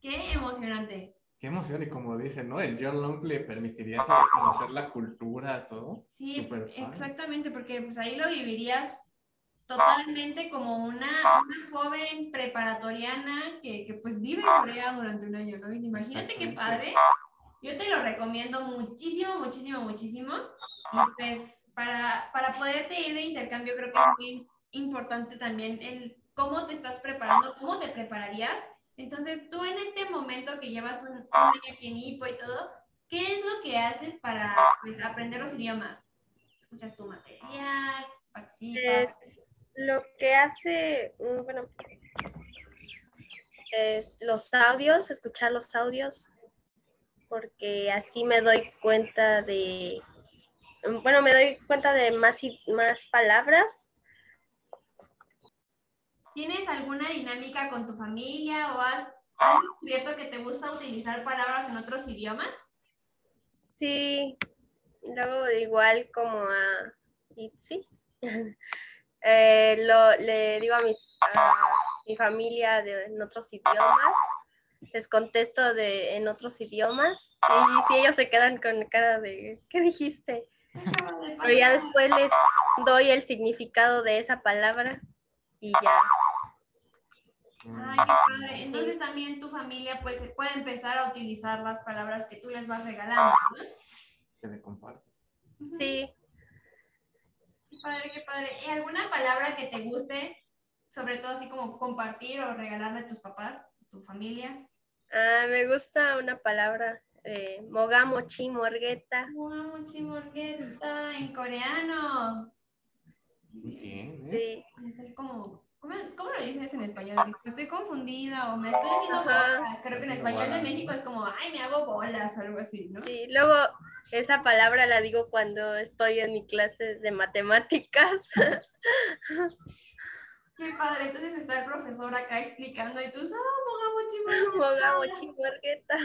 Speaker 1: ¡Qué emocionante!
Speaker 2: Qué emoción, y como dicen, ¿no? El year long le permitiría saber conocer la cultura, todo.
Speaker 1: Sí, exactamente, porque pues ahí lo vivirías totalmente como una, una joven preparatoriana que, que, pues vive en Corea durante un año, ¿no? Imagínate qué padre. Yo te lo recomiendo muchísimo, muchísimo, muchísimo. Y pues para, para poderte ir de intercambio creo que es muy importante también el cómo te estás preparando, cómo te prepararías. Entonces, tú en este momento que llevas un, un año aquí en IPO y todo, ¿qué es lo que haces para pues, aprender los idiomas? ¿Escuchas tu material? ¿Participas?
Speaker 5: Es lo que hace, bueno, es los audios, escuchar los audios, porque así me doy cuenta de, bueno, me doy cuenta de más, y- más palabras.
Speaker 1: ¿Tienes alguna dinámica con tu familia o has, has descubierto que te gusta utilizar palabras en otros idiomas?
Speaker 5: Sí, luego igual como a Itzy, eh, lo, le digo a, mis, a mi familia de, en otros idiomas, les contesto de, en otros idiomas y si ellos se quedan con cara de, ¿qué dijiste? Pero ya después les doy el significado de esa palabra y ya.
Speaker 1: Ay, qué padre. Entonces también tu familia pues puede empezar a utilizar las palabras que tú les vas regalando, ¿no?
Speaker 2: Que me comparte.
Speaker 5: Sí,
Speaker 1: Qué padre, qué padre. ¿Y alguna palabra que te guste, sobre todo así como compartir o regalarle a tus papás, tu familia?
Speaker 5: ah, me gusta una palabra, eh, mogamochi, morgueta.
Speaker 1: Wow, chimorgueta en coreano.
Speaker 2: Muy bien, ¿eh?
Speaker 5: Sí.
Speaker 1: Estoy como, ¿cómo, cómo lo dices en español? Así, estoy confundida o me estoy haciendo
Speaker 5: Ajá.
Speaker 1: bolas. Creo que en español de. México es como, ay, me hago bolas o algo así, ¿no?
Speaker 5: Sí, luego esa palabra la digo cuando estoy en mi clase de matemáticas.
Speaker 1: Qué padre. Entonces está el profesor acá explicando y tú, ah,
Speaker 5: morgueta.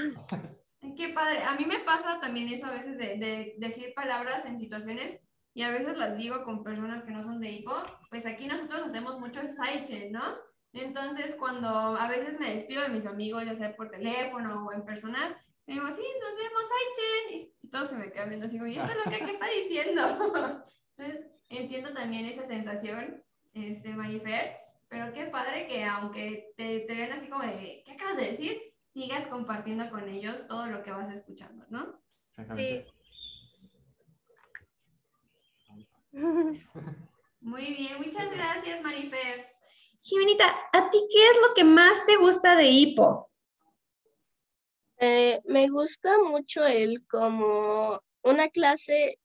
Speaker 1: Ay, Qué padre. A mí me pasa también eso a veces de, de decir palabras en situaciones y a veces las digo con personas que no son de hipo. Pues aquí nosotros hacemos mucho el sidechain, ¿no? Entonces, cuando a veces me despido de mis amigos, ya sea por teléfono o en persona, me digo, sí, nos vemos, sidechain. Y todos se me quedan viendo así, como, ¿y esto es lo que, que está diciendo? Entonces, entiendo también esa sensación, este, Marifer, pero qué padre que aunque te, te vean así como de, ¿qué acabas de decir? sigas compartiendo con ellos todo lo que vas escuchando, ¿no?
Speaker 2: Exactamente.
Speaker 1: Muy bien, muchas gracias, Marifer.
Speaker 12: Jimenita, ¿a ti qué es lo que más te gusta de Hipo?
Speaker 8: Eh, me gusta mucho el como una clase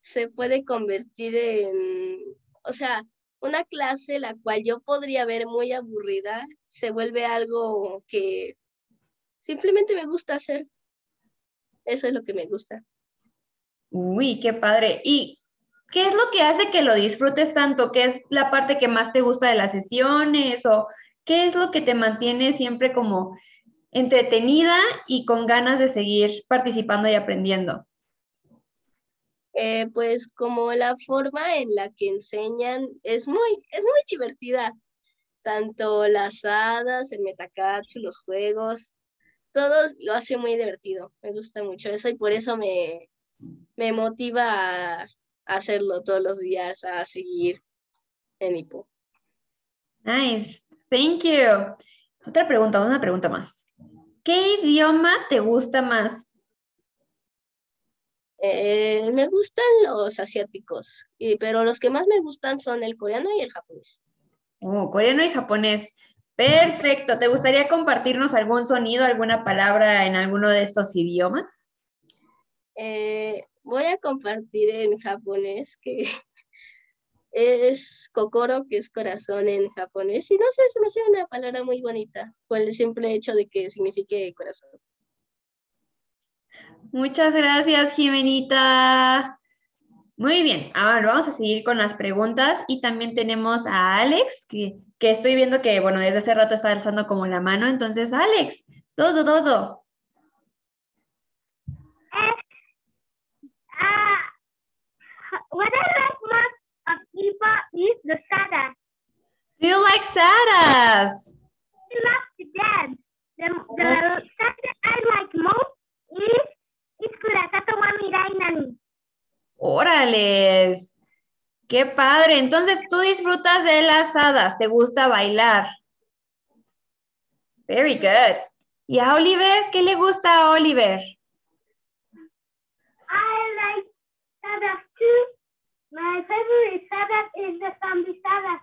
Speaker 8: se puede convertir en, o sea, una clase la cual yo podría ver muy aburrida, se vuelve algo que simplemente me gusta hacer. Eso es lo que me gusta.
Speaker 12: Uy, qué padre. ¿Y qué es lo que hace que lo disfrutes tanto? ¿Qué es la parte que más te gusta de las sesiones? ¿O qué es lo que te mantiene siempre como entretenida y con ganas de seguir participando y aprendiendo?
Speaker 8: Eh, pues como la forma en la que enseñan es muy, es muy divertida. Tanto las hadas, el metacatsu, los juegos, todo lo hace muy divertido. Me gusta mucho eso y por eso me, me motiva a hacerlo todos los días, a seguir en Hipo.
Speaker 12: Nice, thank you. Otra pregunta, una pregunta más. ¿Qué idioma te gusta más?
Speaker 8: Eh, me gustan los asiáticos, y- pero los que más me gustan son el coreano y el japonés.
Speaker 12: Oh, coreano y japonés. Perfecto. ¿Te gustaría compartirnos algún sonido, alguna palabra en alguno de estos idiomas?
Speaker 8: Eh, voy a compartir en japonés que es kokoro, que es corazón en japonés. Y no sé, se me hace una palabra muy bonita por el simple hecho de que signifique corazón.
Speaker 12: Muchas gracias, Jimenita. Muy bien, ahora vamos a seguir con las preguntas y también tenemos a Alex, que, que estoy viendo que, bueno, desde hace rato está alzando como la mano. Entonces, Alex, todo, todo.
Speaker 10: What I like most of Ipa is the sadas.
Speaker 12: Do you like sadas?
Speaker 10: I love to dance. The, the sadas I like most is Iskurasato wa mirai nani.
Speaker 1: Órales. Qué padre. Entonces tú disfrutas de las hadas, te gusta bailar. Very good. ¿Y a Oliver? ¿Qué le gusta a Oliver?
Speaker 4: I like too. My favorite saga is the zombie saga.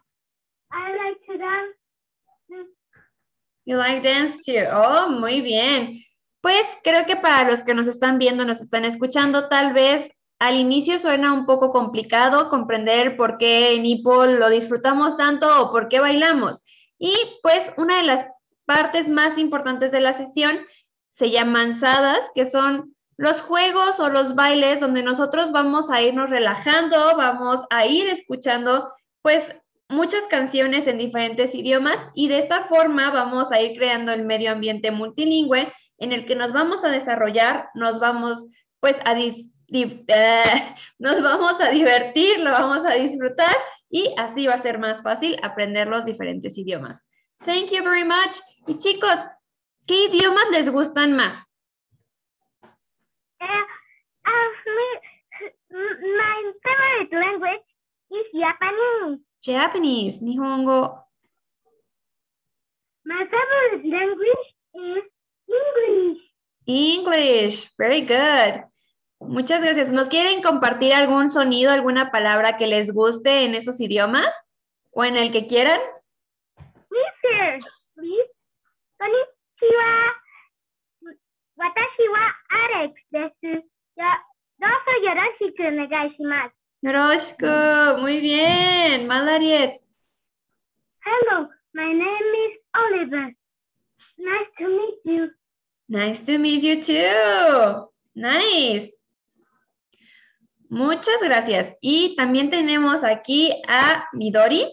Speaker 4: I like to dance.
Speaker 1: You like dance too. Oh, muy bien. Pues creo que para los que nos están viendo, nos están escuchando, tal vez al inicio suena un poco complicado comprender por qué en Ipo lo disfrutamos tanto o por qué bailamos. Y pues una de las partes más importantes de la sesión se llaman sadas, que son los juegos o los bailes donde nosotros vamos a irnos relajando, vamos a ir escuchando pues muchas canciones en diferentes idiomas y de esta forma vamos a ir creando el medio ambiente multilingüe en el que nos vamos a desarrollar, nos vamos pues a eh, nos vamos a divertir, lo vamos a disfrutar y así va a ser más fácil aprender los diferentes idiomas. Thank you very much. Y chicos, ¿qué idiomas les gustan más?
Speaker 4: Uh, my favorite language is Japanese.
Speaker 1: Japanese, Nihongo.
Speaker 4: My favorite language is English.
Speaker 1: English, very good. Muchas gracias. ¿Nos quieren compartir algún sonido, alguna palabra que les guste en esos idiomas o en el que quieran?
Speaker 4: Please, please. Konnichiwa. Watashi wa Alex desu. Ya, dozo yoroshiku onegai shimasu.
Speaker 1: Yoroshiku. Muy bien. Malariet.
Speaker 4: Hello, my name is Oliver. Nice to meet you.
Speaker 1: Nice to meet you too. Nice. Muchas gracias. Y también tenemos aquí a Midori.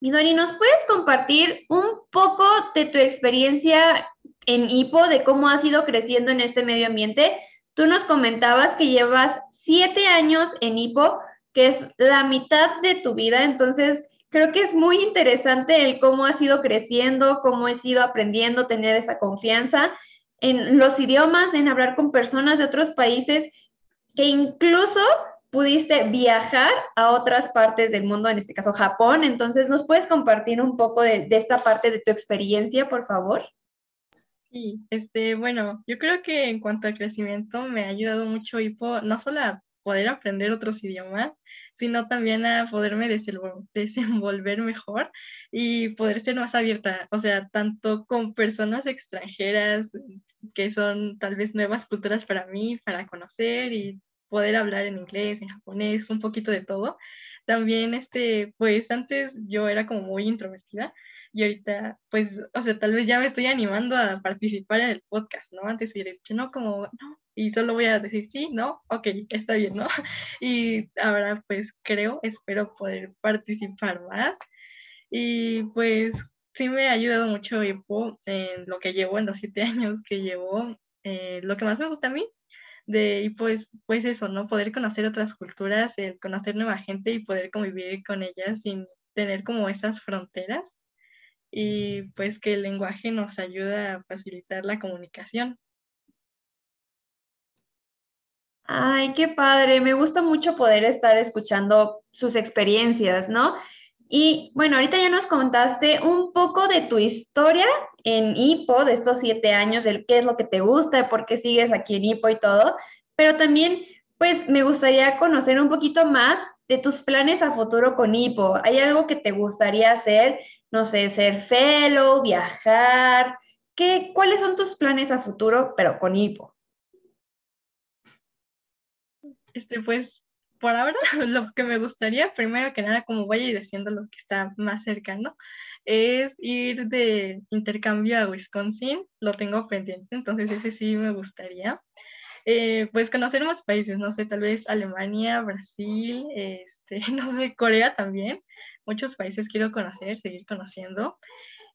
Speaker 1: Midori, ¿nos puedes compartir un poco de tu experiencia en Hipo, de cómo has ido creciendo en este medio ambiente? Tú nos comentabas que llevas siete años en Hipo, que es la mitad de tu vida, entonces creo que es muy interesante el cómo has ido creciendo, cómo has ido aprendiendo tener esa confianza en los idiomas, en hablar con personas de otros países que incluso pudiste viajar a otras partes del mundo, en este caso Japón. Entonces, ¿nos puedes compartir un poco de, esta parte de tu experiencia, por favor?
Speaker 7: Sí, este, bueno, yo creo que en cuanto al crecimiento me ha ayudado mucho Hipo, no solo a poder aprender otros idiomas, sino también a poderme desenvolver mejor y poder ser más abierta, o sea, tanto con personas extranjeras que son tal vez nuevas culturas para mí, para conocer y poder hablar en inglés, en japonés, un poquito de todo. También, este, pues antes yo era como muy introvertida y ahorita, pues, o sea, tal vez ya me estoy animando a participar en el podcast, ¿no? Antes hubiera dicho, no, como, no, y solo voy a decir sí, no, ok, está bien, ¿no? Y ahora, pues, creo, espero poder participar más. Y pues, sí me ha ayudado mucho en lo que llevo, en los siete años que llevo. Eh, lo que más me gusta a mí de, y pues, pues eso, ¿no? Poder conocer otras culturas, conocer nueva gente y poder convivir con ellas sin tener como esas fronteras. Y pues que el lenguaje nos ayuda a facilitar la comunicación.
Speaker 1: Ay, qué padre. Me gusta mucho poder estar escuchando sus experiencias, ¿no? Y bueno, ahorita ya nos contaste un poco de tu historia en Hipo, de estos siete años, del qué es lo que te gusta, de por qué sigues aquí en Hipo y todo, pero también, pues, me gustaría conocer un poquito más de tus planes a futuro con Hipo. ¿Hay algo que te gustaría hacer? No sé, ser fellow, viajar. ¿Qué, ¿Cuáles son tus planes a futuro, pero con Hipo?
Speaker 7: Este, pues, por ahora lo que me gustaría, primero que nada, como vaya y diciendo lo que está más cercano, es ir de intercambio a Wisconsin, lo tengo pendiente, entonces ese sí me gustaría. Eh, pues conocer más países, no sé, tal vez Alemania, Brasil, este, no sé, Corea también, muchos países quiero conocer, seguir conociendo.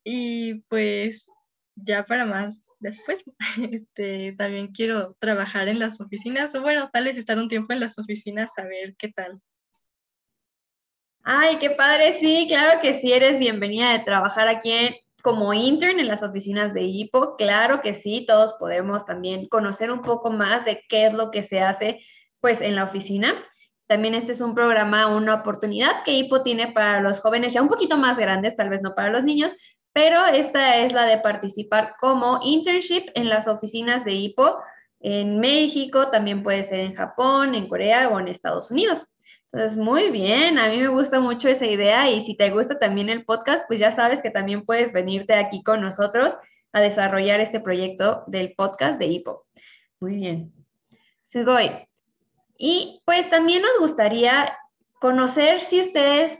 Speaker 7: Y pues ya para más después, este, también quiero trabajar en las oficinas, o bueno, tal vez estar un tiempo en las oficinas a ver qué tal.
Speaker 1: Ay, qué padre, sí, claro que sí, eres bienvenida de trabajar aquí como intern en las oficinas de IPO, claro que sí, todos podemos también conocer un poco más de qué es lo que se hace pues en la oficina. También este es un programa, una oportunidad que IPO tiene para los jóvenes ya un poquito más grandes, tal vez no para los niños, pero esta es la de participar como internship en las oficinas de IPO en México, también puede ser en Japón, en Corea o en Estados Unidos. Entonces, muy bien, a mí me gusta mucho esa idea y si te gusta también el podcast, pues ya sabes que también puedes venirte aquí con nosotros a desarrollar este proyecto del podcast de IPO. Muy bien. Sugoi. Y pues también nos gustaría conocer si ustedes,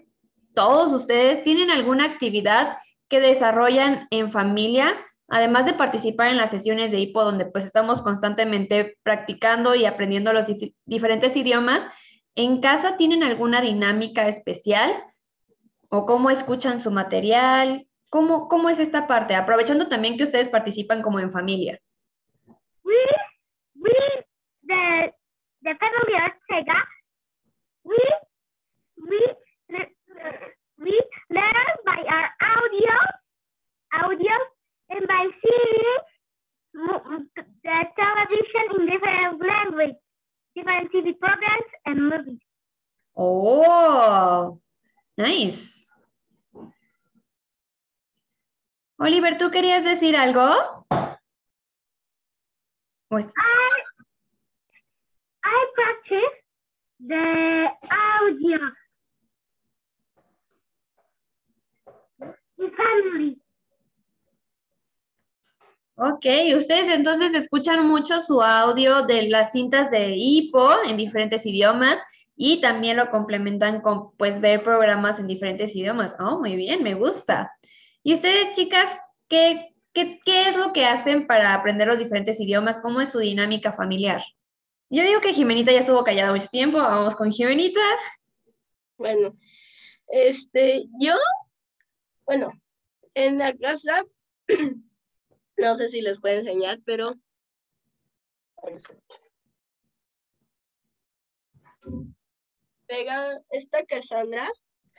Speaker 1: todos ustedes, tienen alguna actividad que desarrollan en familia además de participar en las sesiones de HIPO, donde pues estamos constantemente practicando y aprendiendo los diferentes idiomas, ¿en casa tienen alguna dinámica especial? ¿O cómo escuchan su material? ¿Cómo, cómo es esta parte? Aprovechando también que ustedes participan como en familia.
Speaker 4: We, we, the family of Sega, we, we, we learn by our audio, audio and by seeing the television in different language, different TV programs and movies.
Speaker 1: Oh, nice. Oliver, ¿tú querías decir algo? Pues...
Speaker 4: I, I practice the audio in family.
Speaker 1: Ok, ustedes entonces escuchan mucho su audio de las cintas de HIPO en diferentes idiomas y también lo complementan con pues ver programas en diferentes idiomas. Oh, muy bien, me gusta. Y ustedes, chicas, ¿qué, qué, qué es lo que hacen para aprender los diferentes idiomas? ¿Cómo es su dinámica familiar? Yo digo que Jimenita ya estuvo callada mucho tiempo. Vamos con Jimenita.
Speaker 8: Bueno, este, yo, bueno, en la casa No sé si les puedo enseñar, pero... Pega esta Cassandra.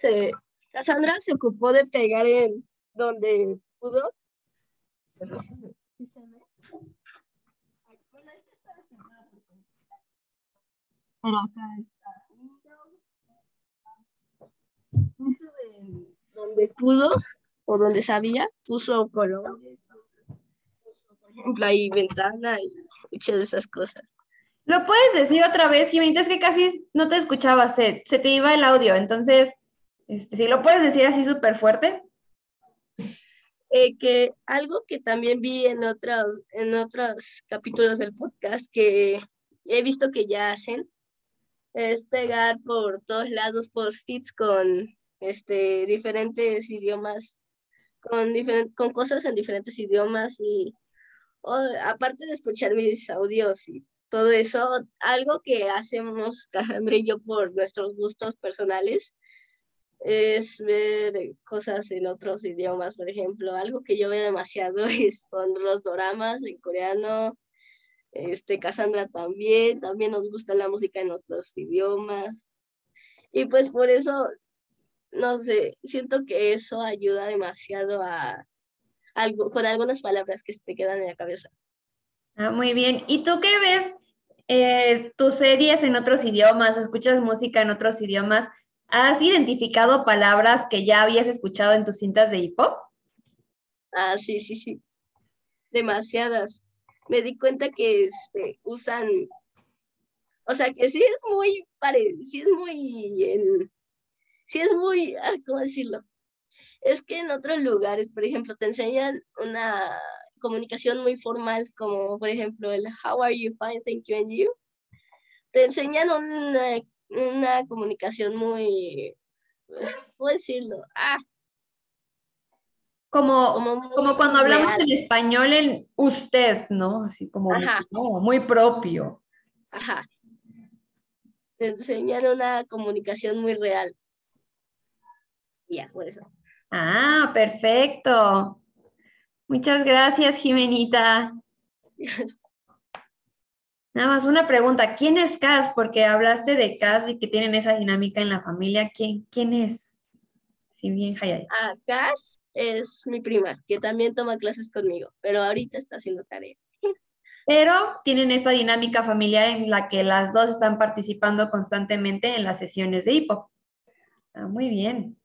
Speaker 8: Se, Cassandra se ocupó de pegar en donde pudo. Pero acá está. Puso donde pudo o donde sabía, puso color ejemplo, hay ventana y muchas de esas cosas.
Speaker 1: ¿Lo puedes decir otra vez, Jimenita? Es que casi no te escuchaba, se, se te iba el audio. Entonces, este, si lo puedes decir así súper fuerte.
Speaker 8: Eh, que algo que también vi en otros, en otros capítulos del podcast que he visto que ya hacen es pegar por todos lados post-its con este, diferentes idiomas, con, con cosas en diferentes idiomas y aparte de escuchar mis audios y todo eso, algo que hacemos Cassandra y yo por nuestros gustos personales es ver cosas en otros idiomas, por ejemplo, algo que yo veo demasiado es, son los doramas en coreano, este, Cassandra también, también nos gusta la música en otros idiomas, y pues por eso, no sé, siento que eso ayuda demasiado a algo, con algunas palabras que se te quedan en la cabeza.
Speaker 1: Ah, muy bien. ¿Y tú qué ves eh, tus series en otros idiomas? ¿Escuchas música en otros idiomas? ¿Has identificado palabras que ya habías escuchado en tus cintas de hip hop?
Speaker 8: Ah, sí, sí, sí. Demasiadas. Me di cuenta que este, usan, o sea, que sí es muy, pare, sí es muy, en, sí es muy, ¿cómo decirlo? es que en otros lugares, por ejemplo, te enseñan una comunicación muy formal, como por ejemplo el How are you, fine, thank you, and you. Te enseñan una, una comunicación muy, ¿cómo decirlo? Ah,
Speaker 1: como, como, cuando hablamos en español en usted, ¿no? Así como muy propio.
Speaker 8: Ajá. Te enseñan una comunicación muy real. Ya, por eso.
Speaker 1: Ah, perfecto. Muchas gracias, Jimenita. Nada más una pregunta, ¿quién es Cas? Porque hablaste de Cas y que tienen esa dinámica en la familia. ¿Quién, quién es? Si bien, Hayay.
Speaker 8: Ah, Cas es mi prima, que también toma clases conmigo, pero ahorita está haciendo tarea.
Speaker 1: pero tienen esta dinámica familiar en la que las dos están participando constantemente en las sesiones de hipo. Ah, muy bien.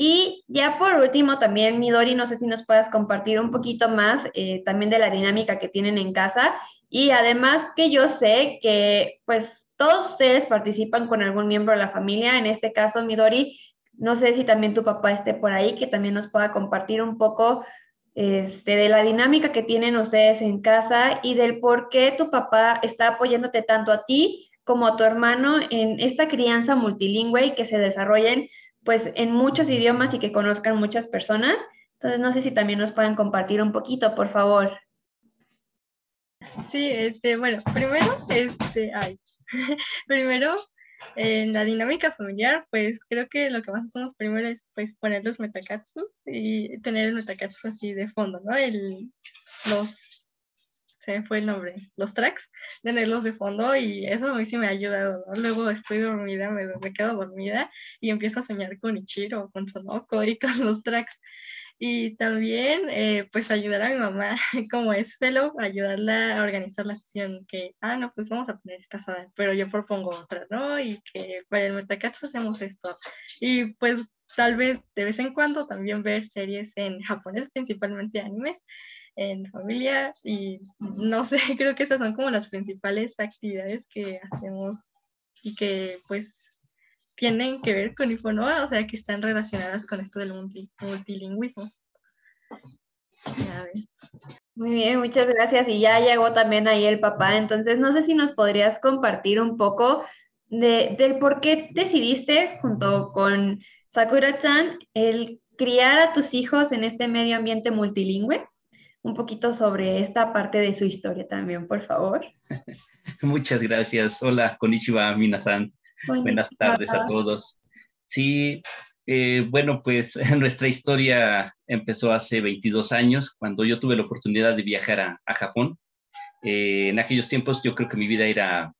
Speaker 1: Y ya por último, también, Midori, no sé si nos puedas compartir un poquito más eh, también de la dinámica que tienen en casa. Y además que yo sé que pues todos ustedes participan con algún miembro de la familia. En este caso, Midori, no sé si también tu papá esté por ahí, que también nos pueda compartir un poco este, de la dinámica que tienen ustedes en casa y del por qué tu papá está apoyándote tanto a ti como a tu hermano en esta crianza multilingüe y que se desarrollen pues en muchos idiomas y que conozcan muchas personas. Entonces, no sé si también nos pueden compartir un poquito, por favor.
Speaker 7: Sí, este, bueno, primero, este, ay, primero, en la dinámica familiar, pues creo que lo que más hacemos primero es pues poner los metakatsu y tener el metakatsu así de fondo, ¿no? El, los, se fue el nombre, los tracks, tenerlos de fondo y eso a mí sí me ha ayudado, ¿no? Luego estoy dormida, me, me quedo dormida y empiezo a soñar con Ichiro, con Sonoko y con los tracks. Y también, eh, pues, ayudar a mi mamá, como es fellow, ayudarla a organizar la sesión, que, ah, no, pues vamos a poner esta sala, pero yo propongo otra, ¿no? Y que para el Metacats hacemos esto. Y pues, tal vez de vez en cuando también ver series en japonés, principalmente animes, en familia, y no sé, creo que esas son como las principales actividades que hacemos y que, pues, tienen que ver con Infonova, o sea, que están relacionadas con esto del multilingüismo.
Speaker 1: Muy bien, muchas gracias. Y ya llegó también ahí el papá. Entonces, no sé si nos podrías compartir un poco de, del por qué decidiste, junto con Sakura-chan, el criar a tus hijos en este medio ambiente multilingüe. Un poquito sobre esta parte de su historia también, por favor.
Speaker 13: Muchas gracias. Hola, konnichiwa, minasan. Buenas tardes a todos. Sí, eh, bueno, pues nuestra historia empezó hace 22 años, cuando yo tuve la oportunidad de viajar a, Japón. Eh, en aquellos tiempos yo creo que mi vida era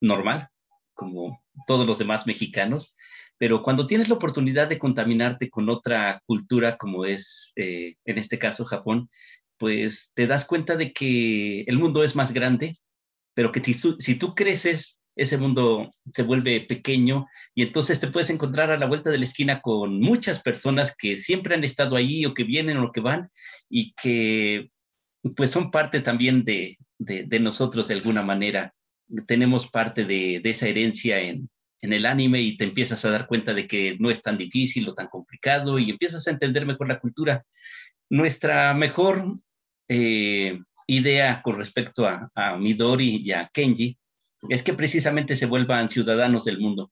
Speaker 13: normal, como todos los demás mexicanos, pero cuando tienes la oportunidad de contaminarte con otra cultura como es, eh, en este caso, Japón, pues te das cuenta de que el mundo es más grande, pero que si tú creces ese mundo se vuelve pequeño y entonces te puedes encontrar a la vuelta de la esquina con muchas personas que siempre han estado ahí o que vienen o que van y que pues son parte también de, nosotros de alguna manera. Tenemos parte de, esa herencia en, el anime y te empiezas a dar cuenta de que no es tan difícil o tan complicado y empiezas a entender mejor la cultura. Nuestra mejor eh, idea con respecto a, a Midori y a Kenji es que precisamente se vuelvan ciudadanos del mundo.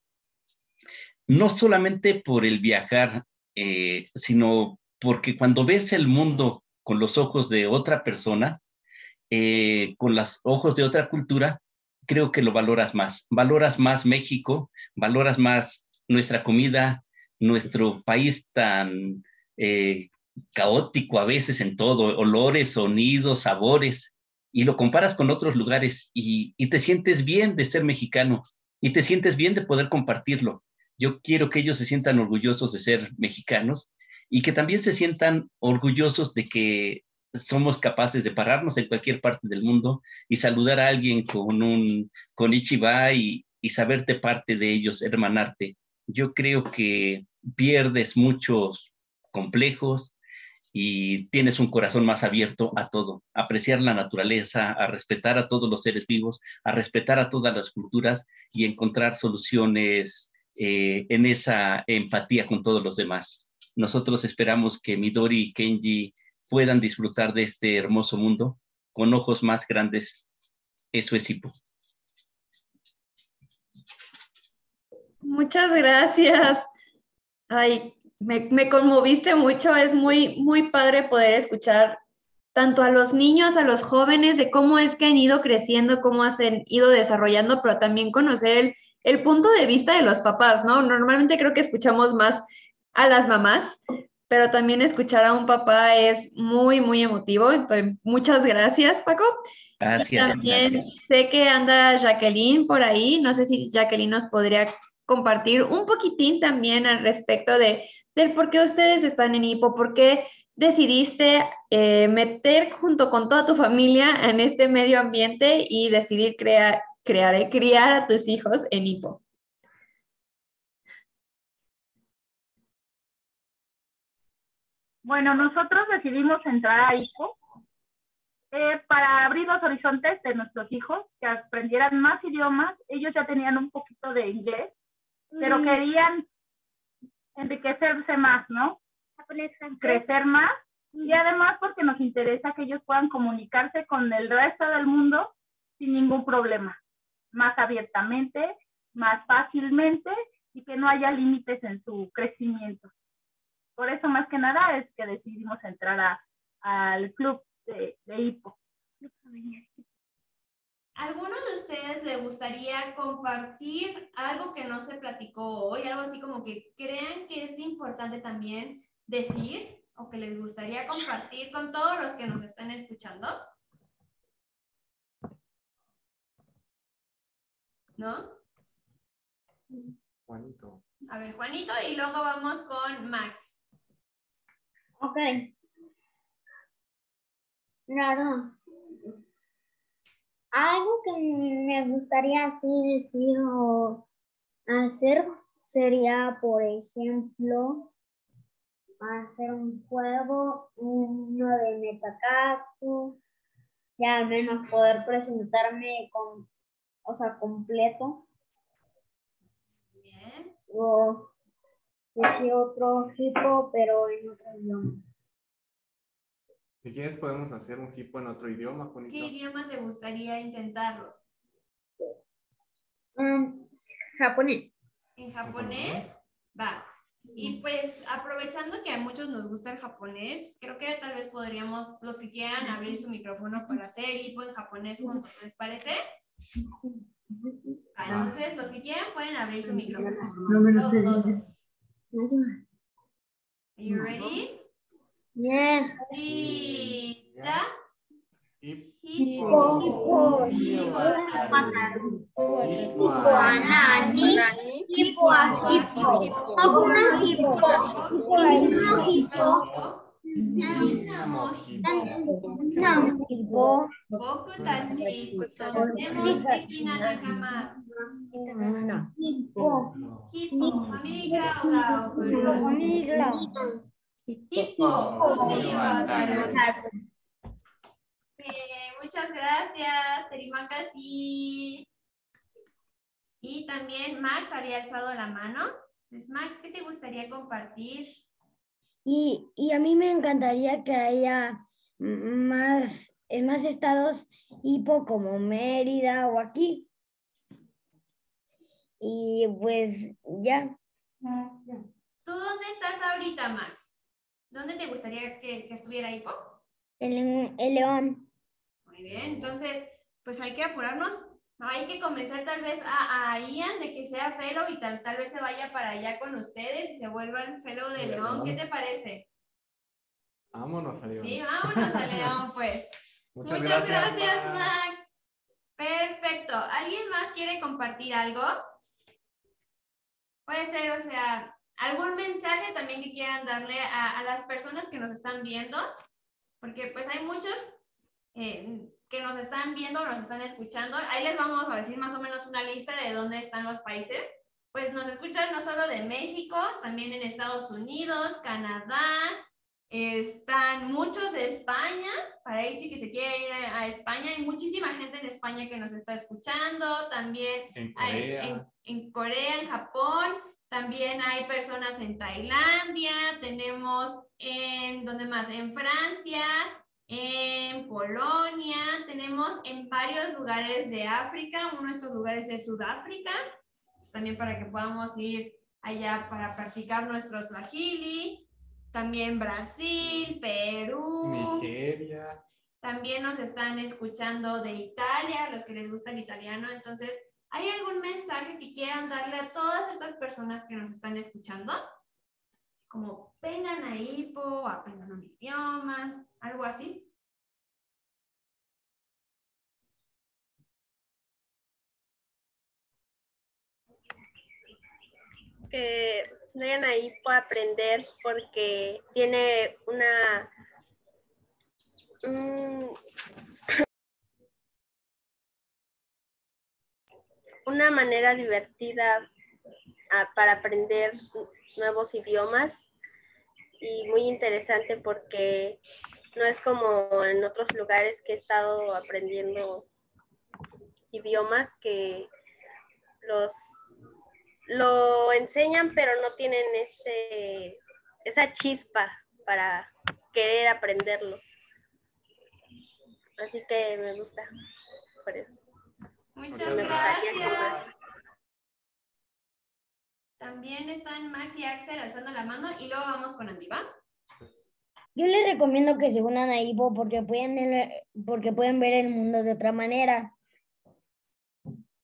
Speaker 13: No solamente por el viajar, eh, sino porque cuando ves el mundo con los ojos de otra persona, eh, con los ojos de otra cultura, creo que lo valoras más. Valoras más México, valoras más nuestra comida, nuestro país tan eh, caótico a veces en todo, olores, sonidos, sabores y lo comparas con otros lugares y, te sientes bien de ser mexicano y te sientes bien de poder compartirlo. Yo quiero que ellos se sientan orgullosos de ser mexicanos y que también se sientan orgullosos de que somos capaces de pararnos en cualquier parte del mundo y saludar a alguien con un con Ichiba y, y saberte parte de ellos, hermanarte. Yo creo que pierdes muchos complejos, y tienes un corazón más abierto a todo, a apreciar la naturaleza, a respetar a todos los seres vivos, a respetar a todas las culturas y encontrar soluciones eh, en esa empatía con todos los demás. Nosotros esperamos que Midori y Kenji puedan disfrutar de este hermoso mundo con ojos más grandes. Eso es Hipo.
Speaker 1: Muchas gracias. Ay, me, conmoviste mucho, es muy, muy padre poder escuchar tanto a los niños, a los jóvenes, de cómo es que han ido creciendo, cómo han ido desarrollando, pero también conocer el, el punto de vista de los papás, ¿no? Normalmente creo que escuchamos más a las mamás, pero también escuchar a un papá es muy, muy emotivo. Entonces, muchas gracias, Paco.
Speaker 13: Gracias.
Speaker 1: también sé que anda Jacqueline por ahí. No sé si Jacqueline nos podría compartir un poquitín también al respecto de del por qué ustedes están en hipo, por qué
Speaker 12: decidiste eh, meter junto con toda tu familia en este medio ambiente y decidir crear, crear y criar a tus hijos en Hipo?
Speaker 14: Bueno, nosotros decidimos entrar a ICO eh, para abrir los horizontes de nuestros hijos, que aprendieran más idiomas. Ellos ya tenían un poquito de inglés, pero querían enriquecerse más, ¿no? Crecer más y además porque nos interesa que ellos puedan comunicarse con el resto del mundo sin ningún problema, más abiertamente, más fácilmente y que no haya límites en su crecimiento. Por eso más que nada es que decidimos entrar a, al club de, de hipo.
Speaker 1: ¿Alguno de ustedes le gustaría compartir algo que no se platicó hoy? Algo así como que crean que es importante también decir o que les gustaría compartir con todos los que nos están escuchando? ¿No?
Speaker 2: Juanito.
Speaker 1: A ver, Juanito, y luego vamos con Max.
Speaker 3: Ok. Claro. Algo que me gustaría así decir o hacer sería, por ejemplo, hacer un juego, uno de Metacatsu, y al menos poder presentarme con, o sea, completo.
Speaker 1: Bien.
Speaker 3: O decir otro tipo, pero en otro idioma.
Speaker 2: Si quieres podemos hacer un hipo en otro idioma, Juanito.
Speaker 1: ¿Qué idioma te gustaría intentarlo?
Speaker 3: Mm, japonés.
Speaker 1: ¿En japonés? Va. Y pues aprovechando que a muchos nos gusta el japonés, creo que tal vez podríamos, los que quieran abrir su micrófono para hacer el hipo en japonés juntos, ¿les parece? Ah, entonces, los que quieran pueden abrir su micrófono. Todos, todos. Are you ready?
Speaker 3: Yes.
Speaker 1: Sí. ¿Ya?
Speaker 2: Hip-
Speaker 1: Hipo.
Speaker 3: Hipo.
Speaker 1: Hipo.
Speaker 3: Hipo anani. Hipo a hipo. Hakuna hipo. Hakuna hipo.
Speaker 2: Amo hipo.
Speaker 3: No hipo.
Speaker 1: Boku tachi. Totemo suteki na nakama.
Speaker 3: Hipo.
Speaker 1: Hipo. Family Grau ga okuru.
Speaker 3: Family Grau.
Speaker 1: Eh, muchas gracias, Terimakashi. Y también Max había alzado la mano. Entonces, Max, ¿qué te gustaría compartir?
Speaker 3: Y, y a mí me encantaría que haya más, en más estados hipo como Mérida o aquí. Y pues ya.
Speaker 1: ¿Tú dónde estás ahorita, Max? ¿Dónde te gustaría que, que estuviera Hipo?
Speaker 3: El, el león.
Speaker 1: Muy bien, entonces, pues hay que apurarnos. Hay que convencer tal vez a, a Ian de que sea fellow y tal, tal vez se vaya para allá con ustedes y se vuelva el fellow de León. ¿Qué te parece?
Speaker 2: Vámonos a León.
Speaker 1: Sí, vámonos a León, pues.
Speaker 2: Muchas,
Speaker 1: Muchas
Speaker 2: gracias,
Speaker 1: gracias, Max. Perfecto. ¿Alguien más quiere compartir algo? Puede ser, o sea, algún mensaje también que quieran darle a, a las personas que nos están viendo, porque pues hay muchos eh, que nos están viendo, nos están escuchando. Ahí les vamos a decir más o menos una lista de dónde están los países. Pues nos escuchan no solo de México, también en Estados Unidos, Canadá, están muchos de España, para Itzi que se quiere ir a, a España, hay muchísima gente en España que nos está escuchando, también
Speaker 2: En
Speaker 1: hay
Speaker 2: Corea.
Speaker 1: en, en Corea, en Japón, también hay personas en Tailandia, tenemos en, ¿dónde más? En Francia, en Polonia, tenemos en varios lugares de África, uno de estos lugares es Sudáfrica, pues también para que podamos ir allá para practicar nuestro Swahili, también Brasil, Perú,
Speaker 2: Nigeria.
Speaker 1: también nos están escuchando de Italia, los que les gusta el italiano. Entonces, ¿hay algún mensaje que quieran darle a todas estas personas que nos están escuchando? Como vengan a Hipo, aprendan un idioma, algo así.
Speaker 5: que Vengan ahí para aprender porque tiene una una manera divertida ah, para aprender nuevos idiomas y muy interesante porque no es como en otros lugares que he estado aprendiendo idiomas que los lo enseñan pero no tienen ese esa chispa para querer aprenderlo. Así que me gusta por eso.
Speaker 1: Muchas gracias. También están Max y Axel alzando la mano y luego vamos con Andy, ¿va?
Speaker 3: Yo les recomiendo que se unan a Ipo porque pueden, porque pueden ver el mundo de otra manera.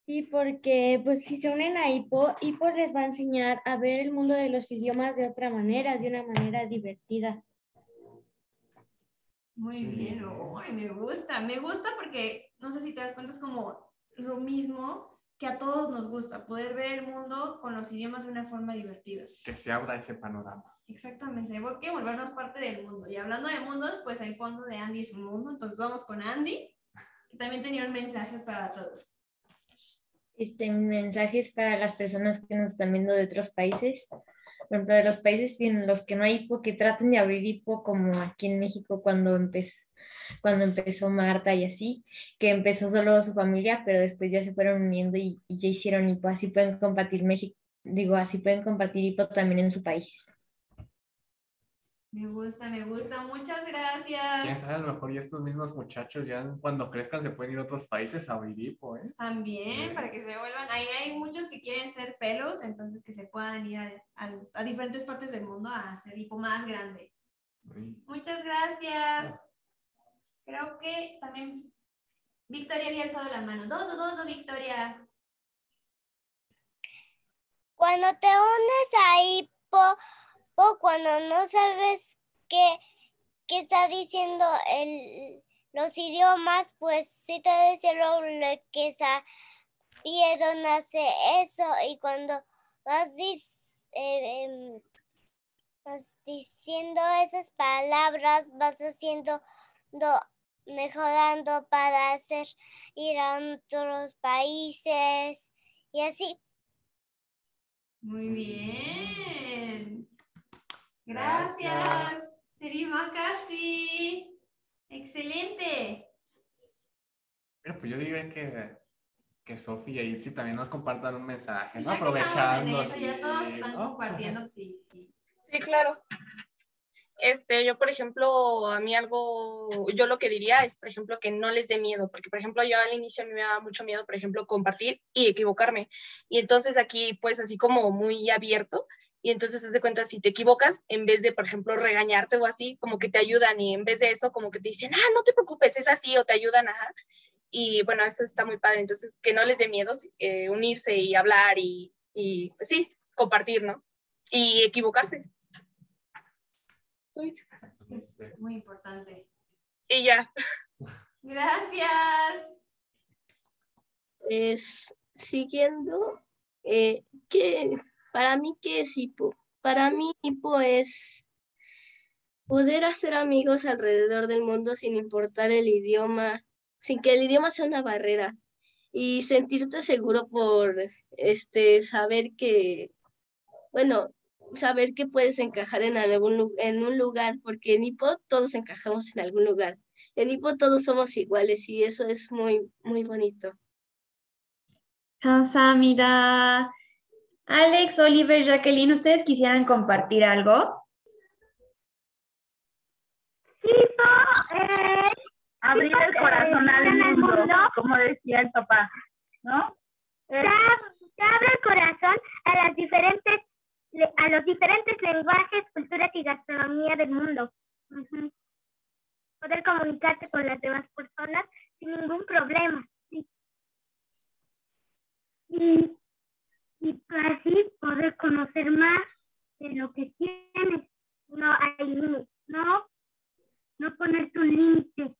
Speaker 3: Sí, porque pues si se unen a Ipo, Ipo les va a enseñar a ver el mundo de los idiomas de otra manera, de una manera divertida.
Speaker 1: Muy bien, ay, me gusta, me gusta porque no sé si te das cuenta, es como lo mismo que a todos nos gusta, poder ver el mundo con los idiomas de una forma divertida.
Speaker 2: Que se abra ese panorama.
Speaker 1: Exactamente, porque volvernos parte del mundo. Y hablando de mundos, pues el fondo de Andy es un mundo, entonces vamos con Andy, que también tenía un mensaje para todos.
Speaker 9: Este mi mensaje es para las personas que nos están viendo de otros países. Por ejemplo, de los países en los que no hay hipo, que traten de abrir hipo como aquí en México cuando empezó, cuando empezó Marta y así, que empezó solo su familia, pero después ya se fueron uniendo y, y ya hicieron hipo. Así pueden compartir México, digo, así pueden compartir hipo también en su país.
Speaker 1: Me gusta, me gusta, muchas
Speaker 2: Quién
Speaker 1: gracias.
Speaker 2: sabe, a lo mejor y estos mismos muchachos ya cuando crezcan se pueden ir a otros países a abrir hipo, ¿eh?
Speaker 1: También, para que se vuelvan, ahí hay muchos que quieren ser fellows, entonces que se puedan ir a, a- a diferentes partes del mundo a hacer hipo más grande.
Speaker 2: Uy.
Speaker 1: Muchas gracias. Creo que también Victoria había alzado la mano. Dos o dos, Victoria.
Speaker 10: Cuando te unes a Hipo, o cuando no sabes qué, qué está diciendo el, los idiomas, pues sí te dice lo que sabía nace eso. Y cuando vas, dis- eh, em, vas diciendo esas palabras, vas haciendo, do- mejorando para hacer ir a otros países y así.
Speaker 1: Muy bien.
Speaker 2: Gracias.
Speaker 1: Terima casi. Excelente.
Speaker 2: Pero pues yo diría que, que Sofía y Itzi también nos compartan un mensaje, ¿no? Aprovechando.
Speaker 1: eso, ya
Speaker 2: sí,
Speaker 1: todos están
Speaker 2: ¿no?
Speaker 1: compartiendo. Sí, sí, sí.
Speaker 6: Sí, claro. Este, yo, por ejemplo, a mí algo, yo lo que diría es, por ejemplo, que no les dé miedo, porque, por ejemplo, yo al inicio me daba mucho miedo, por ejemplo, compartir y equivocarme. Y entonces aquí, pues, así como muy abierto, y entonces se cuenta, si te equivocas, en vez de, por ejemplo, regañarte o así, como que te ayudan, y en vez de eso, como que te dicen, ah, no te preocupes, es así, o te ayudan, ajá. Y bueno, eso está muy padre, entonces, que no les dé miedo eh, unirse y hablar y, y, pues sí, compartir, ¿no? Y equivocarse.
Speaker 1: Es muy importante.
Speaker 6: Y ya.
Speaker 1: Gracias.
Speaker 8: Es siguiendo, eh, que para mí, ¿qué es hipo? Para mí, hipo es poder hacer amigos alrededor del mundo sin importar el idioma, sin que el idioma sea una barrera y sentirte seguro por este saber que, bueno, saber que puedes encajar en, algún, en un lugar, porque en Hipo todos encajamos en algún lugar. En Hipo todos somos iguales y eso es muy, muy bonito.
Speaker 12: Kamsahamnida. Alex, Oliver, Jacqueline, ¿ustedes quisieran compartir algo?
Speaker 14: Hipo es eh, abrir el corazón al mundo, como decía el papá, ¿no?
Speaker 4: Te abre el corazón a las diferentes a los diferentes lenguajes, culturas y gastronomía del mundo. Poder comunicarte con las demás personas sin ningún problema. sí. Y, y así poder conocer más de lo que tienes. No hay límites, no, no ponerte un límite.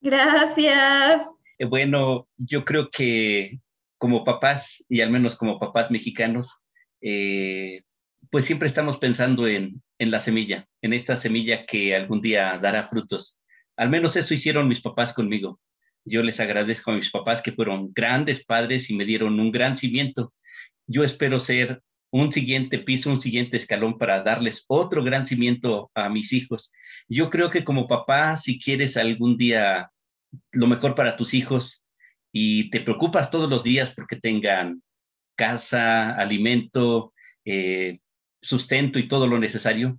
Speaker 12: Gracias.
Speaker 13: Eh, Bueno, yo creo que como papás, y al menos como papás mexicanos, eh, pues siempre estamos pensando en, en la semilla, en esta semilla que algún día dará frutos. Al menos eso hicieron mis papás conmigo. Yo les agradezco a mis papás que fueron grandes padres y me dieron un gran cimiento. Yo espero ser un siguiente piso, un siguiente escalón para darles otro gran cimiento a mis hijos. Yo creo que como papá, si quieres algún día lo mejor para tus hijos y te preocupas todos los días porque tengan casa, alimento, eh, sustento y todo lo necesario,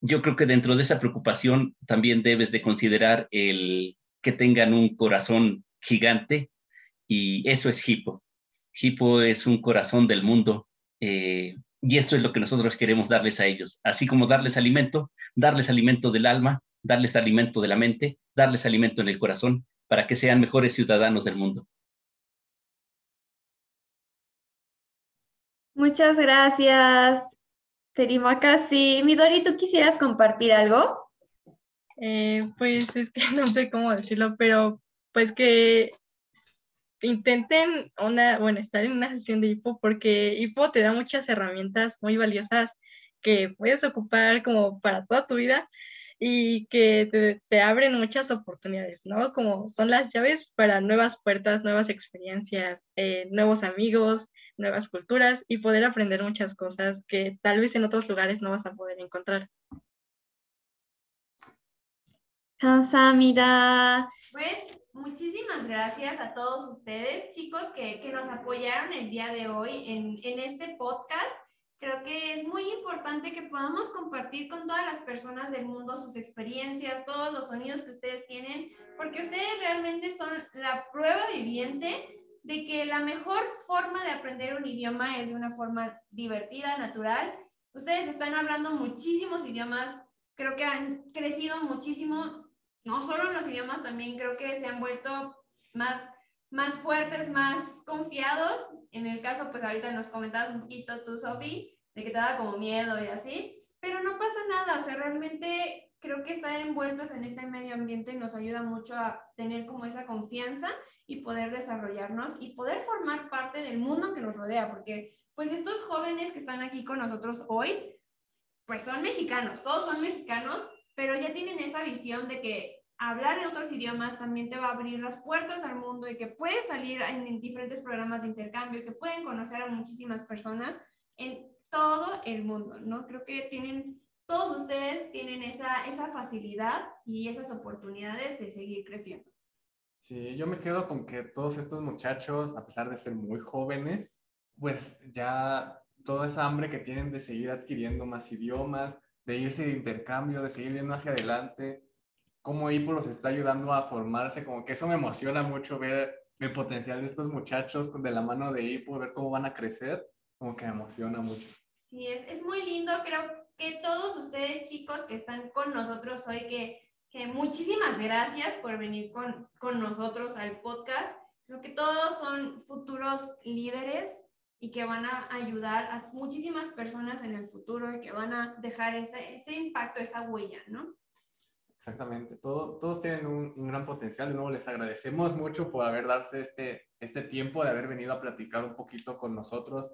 Speaker 13: yo creo que dentro de esa preocupación también debes de considerar el que tengan un corazón gigante y eso es Hippo. Hippo es un corazón del mundo eh, y eso es lo que nosotros queremos darles a ellos, así como darles alimento, darles alimento del alma, darles alimento de la mente, darles alimento en el corazón para que sean mejores ciudadanos del mundo.
Speaker 12: Muchas gracias. Terimaka, sí. Midori, ¿tú quisieras compartir algo?
Speaker 7: Eh, pues es que no sé cómo decirlo, pero pues que intenten una, bueno, estar en una sesión de hipo porque hipo te da muchas herramientas muy valiosas que puedes ocupar como para toda tu vida y que te, te, abren muchas oportunidades, ¿no? Como son las llaves para nuevas puertas, nuevas experiencias, eh, nuevos amigos, nuevas culturas y poder aprender muchas cosas que tal vez en otros lugares no vas a poder encontrar.
Speaker 12: Kamsahamnida.
Speaker 1: Pues muchísimas gracias a todos ustedes, chicos, que, que nos apoyaron el día de hoy en, en este podcast. Creo que es muy importante que podamos compartir con todas las personas del mundo sus experiencias, todos los sonidos que ustedes tienen, porque ustedes realmente son la prueba viviente de que la mejor forma de aprender un idioma es de una forma divertida, natural. Ustedes están hablando muchísimos idiomas, creo que han crecido muchísimo, no solo en los idiomas, también creo que se han vuelto más, más fuertes, más confiados. En el caso, pues ahorita nos comentabas un poquito tú, Sofi, de que te daba como miedo y así, pero no pasa nada, o sea, realmente creo que estar envueltos en este medio ambiente nos ayuda mucho a tener como esa confianza y poder desarrollarnos y poder formar parte del mundo que nos rodea, porque pues estos jóvenes que están aquí con nosotros hoy, pues son mexicanos, todos son mexicanos, pero ya tienen esa visión de que hablar en otros idiomas también te va a abrir las puertas al mundo y que puedes salir en, en diferentes programas de intercambio y que pueden conocer a muchísimas personas en todo el mundo, ¿no? Creo que tienen todos ustedes tienen esa, esa facilidad y esas oportunidades de seguir creciendo.
Speaker 2: Sí, yo me quedo con que todos estos muchachos, a pesar de ser muy jóvenes, pues ya toda esa hambre que tienen de seguir adquiriendo más idiomas, de irse de intercambio, de seguir yendo hacia adelante, cómo IPO los está ayudando a formarse, como que eso me emociona mucho ver el potencial de estos muchachos de la mano de IPO, ver cómo van a crecer, como que me emociona mucho.
Speaker 1: Sí, es, es muy lindo, creo que todos ustedes chicos que están con nosotros hoy, que, que muchísimas gracias por venir con, con nosotros al podcast. Creo que todos son futuros líderes y que van a ayudar a muchísimas personas en el futuro y que van a dejar ese, ese impacto, esa huella, ¿no?
Speaker 2: Exactamente, Todo, todos tienen un, un, gran potencial. De nuevo, les agradecemos mucho por haber darse este, este tiempo, de haber venido a platicar un poquito con nosotros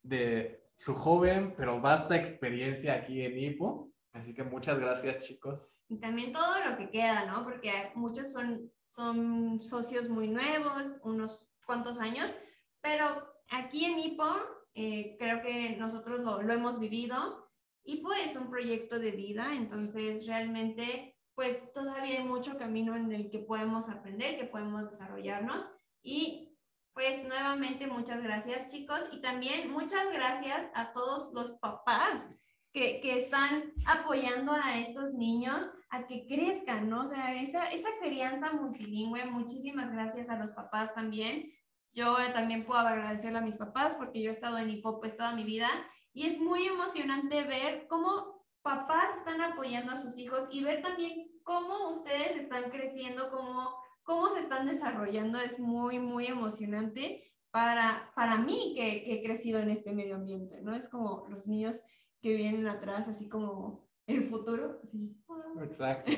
Speaker 2: de su joven pero vasta experiencia aquí en IPO. Así que muchas gracias, chicos.
Speaker 1: Y también todo lo que queda, ¿no? Porque muchos son, son socios muy nuevos, unos cuantos años, pero aquí en IPO eh, creo que nosotros lo, lo hemos vivido. IPO es un proyecto de vida, entonces realmente pues todavía hay mucho camino en el que podemos aprender, que podemos desarrollarnos y pues nuevamente muchas gracias chicos y también muchas gracias a todos los papás que, que, están apoyando a estos niños a que crezcan, ¿no? O sea, esa, esa crianza multilingüe, muchísimas gracias a los papás también. Yo también puedo agradecerle a mis papás porque yo he estado en hip pues toda mi vida y es muy emocionante ver cómo papás están apoyando a sus hijos y ver también cómo ustedes están creciendo, cómo cómo se están desarrollando es muy, muy emocionante para, para mí que, que, he crecido en este medio ambiente, ¿no? Es como los niños que vienen atrás, así como el futuro. Así.
Speaker 2: Exacto.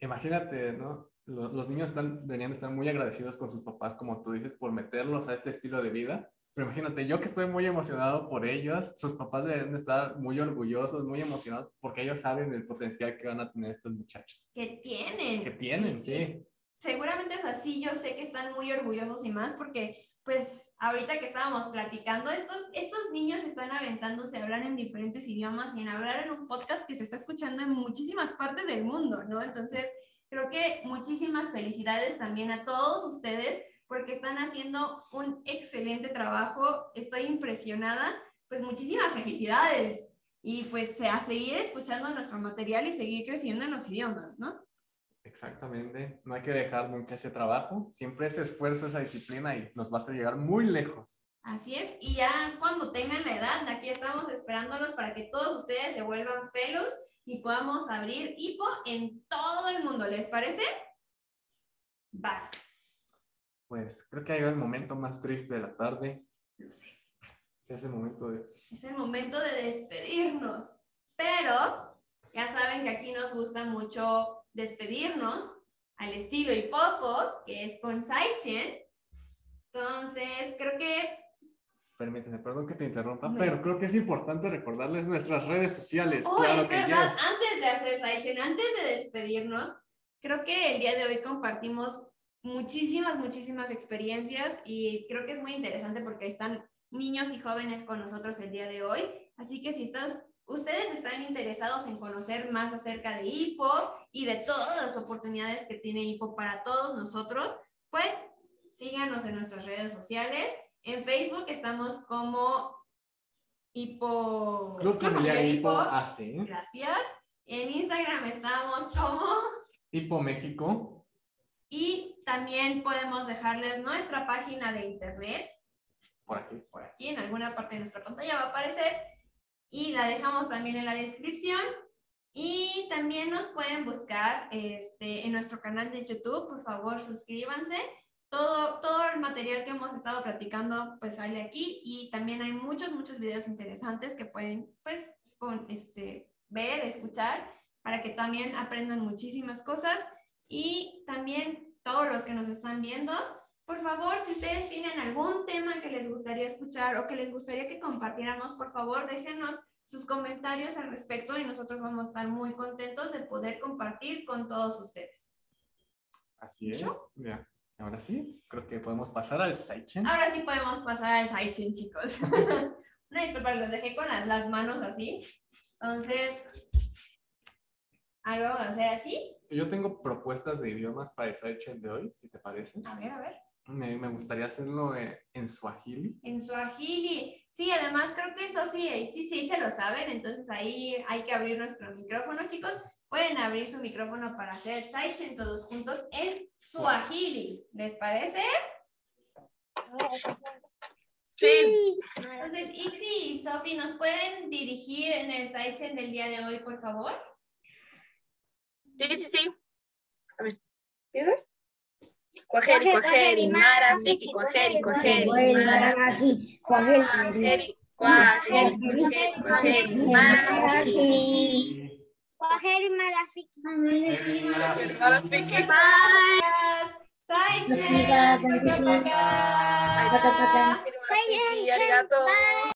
Speaker 2: Imagínate, ¿no? lo- los niños están, deberían estar muy agradecidos con sus papás, como tú dices, por meterlos a este estilo de vida. Pero imagínate, yo que estoy muy emocionado por ellos, sus papás deberían de estar muy orgullosos, muy emocionados, porque ellos saben el potencial que van a tener estos muchachos.
Speaker 1: Que tienen.
Speaker 2: Que tienen, sí.
Speaker 1: seguramente, o sea, sí, yo sé que están muy orgullosos y más porque, pues, ahorita que estábamos platicando, estos, estos niños están aventándose a hablar en diferentes idiomas y en hablar en un podcast que se está escuchando en muchísimas partes del mundo, ¿no? Entonces, creo que muchísimas felicidades también a todos ustedes porque están haciendo un excelente trabajo. Estoy impresionada. Pues muchísimas felicidades. Y pues a seguir escuchando nuestro material y seguir creciendo en los idiomas, ¿no?
Speaker 2: Exactamente. No hay que dejar nunca ese trabajo. Siempre ese esfuerzo, esa disciplina y nos va a hacer llegar muy lejos.
Speaker 1: Así es, y ya cuando tengan la edad, aquí estamos esperándolos para que todos ustedes se vuelvan fellows y podamos abrir HIPO en todo el mundo. ¿Les parece? Va,
Speaker 2: Pues creo que ha llegado el momento más triste de la tarde.
Speaker 1: lo sé.
Speaker 2: Es el momento de...
Speaker 1: Es el momento de despedirnos, pero ya saben que aquí nos gusta mucho despedirnos al estilo hipopo, que es con Saichen. Entonces, creo que
Speaker 2: Permíteme, perdón que te interrumpa,
Speaker 1: Hombre.
Speaker 2: pero creo que es importante recordarles nuestras redes sociales.
Speaker 1: Oh,
Speaker 2: claro
Speaker 1: es
Speaker 2: que
Speaker 1: verdad,
Speaker 2: yes.
Speaker 1: antes de hacer Saichen, antes de despedirnos, creo que el día de hoy compartimos muchísimas, muchísimas experiencias y creo que es muy interesante porque están niños y jóvenes con nosotros el día de hoy. Así que si estás, ustedes están interesados en conocer más acerca de HIPO y de todas las oportunidades que tiene HIPO para todos nosotros, pues síganos en nuestras redes sociales. En Facebook estamos como Hipo...
Speaker 2: Club Familiar Hipo
Speaker 1: Hipo.
Speaker 2: AC,
Speaker 1: Gracias. En Instagram estamos como
Speaker 2: Hipo México.
Speaker 1: Y también podemos dejarles nuestra página de internet.
Speaker 2: Por aquí.
Speaker 1: por aquí. En alguna parte de nuestra pantalla va a aparecer. Y la dejamos también en la descripción. Y también nos pueden buscar este, en nuestro canal de YouTube, por favor suscríbanse. Todo, todo el material que hemos estado platicando pues sale aquí. Y también hay muchos, muchos videos interesantes que pueden pues con, este, ver, escuchar para que también aprendan muchísimas cosas y también todos los que nos están viendo, por favor, si ustedes tienen algún tema que les gustaría escuchar o que les gustaría que compartiéramos, por favor, déjenos sus comentarios al respecto y nosotros vamos a estar muy contentos de poder compartir con todos ustedes.
Speaker 2: Así es. Ya. Ahora sí, creo que podemos pasar al Saichen.
Speaker 1: Ahora sí podemos pasar al sidechain, chicos. Una disculpa, los dejé con las, las manos así. Entonces, algo vamos a hacer así.
Speaker 2: Yo tengo propuestas de idiomas para el Saichen de hoy, si te parece.
Speaker 1: A ver, a ver.
Speaker 2: Me, me gustaría hacerlo eh, en Swahili.
Speaker 1: En Swahili. Sí, además creo que Sofía y Itzi sí se lo saben, entonces ahí hay que abrir nuestro micrófono, chicos. Pueden abrir su micrófono para hacer Saichen todos juntos en Swahili. ¿Les parece?
Speaker 6: Sí.
Speaker 1: Entonces, Itzi y Sofi, ¿nos pueden dirigir en el Saichen del día de hoy, por favor?
Speaker 6: Sí, sí, sí. A ver, ¿empiezas? Cuajeri, cuajeri, marafiki, cuajeri, cuajeri, marafiki, cuajeri, cuajeri, cuajeri, cuajeri, marafiki.
Speaker 10: Cuajeri Marafiki.
Speaker 6: Marafiki.
Speaker 1: Saichen.
Speaker 6: Arigato.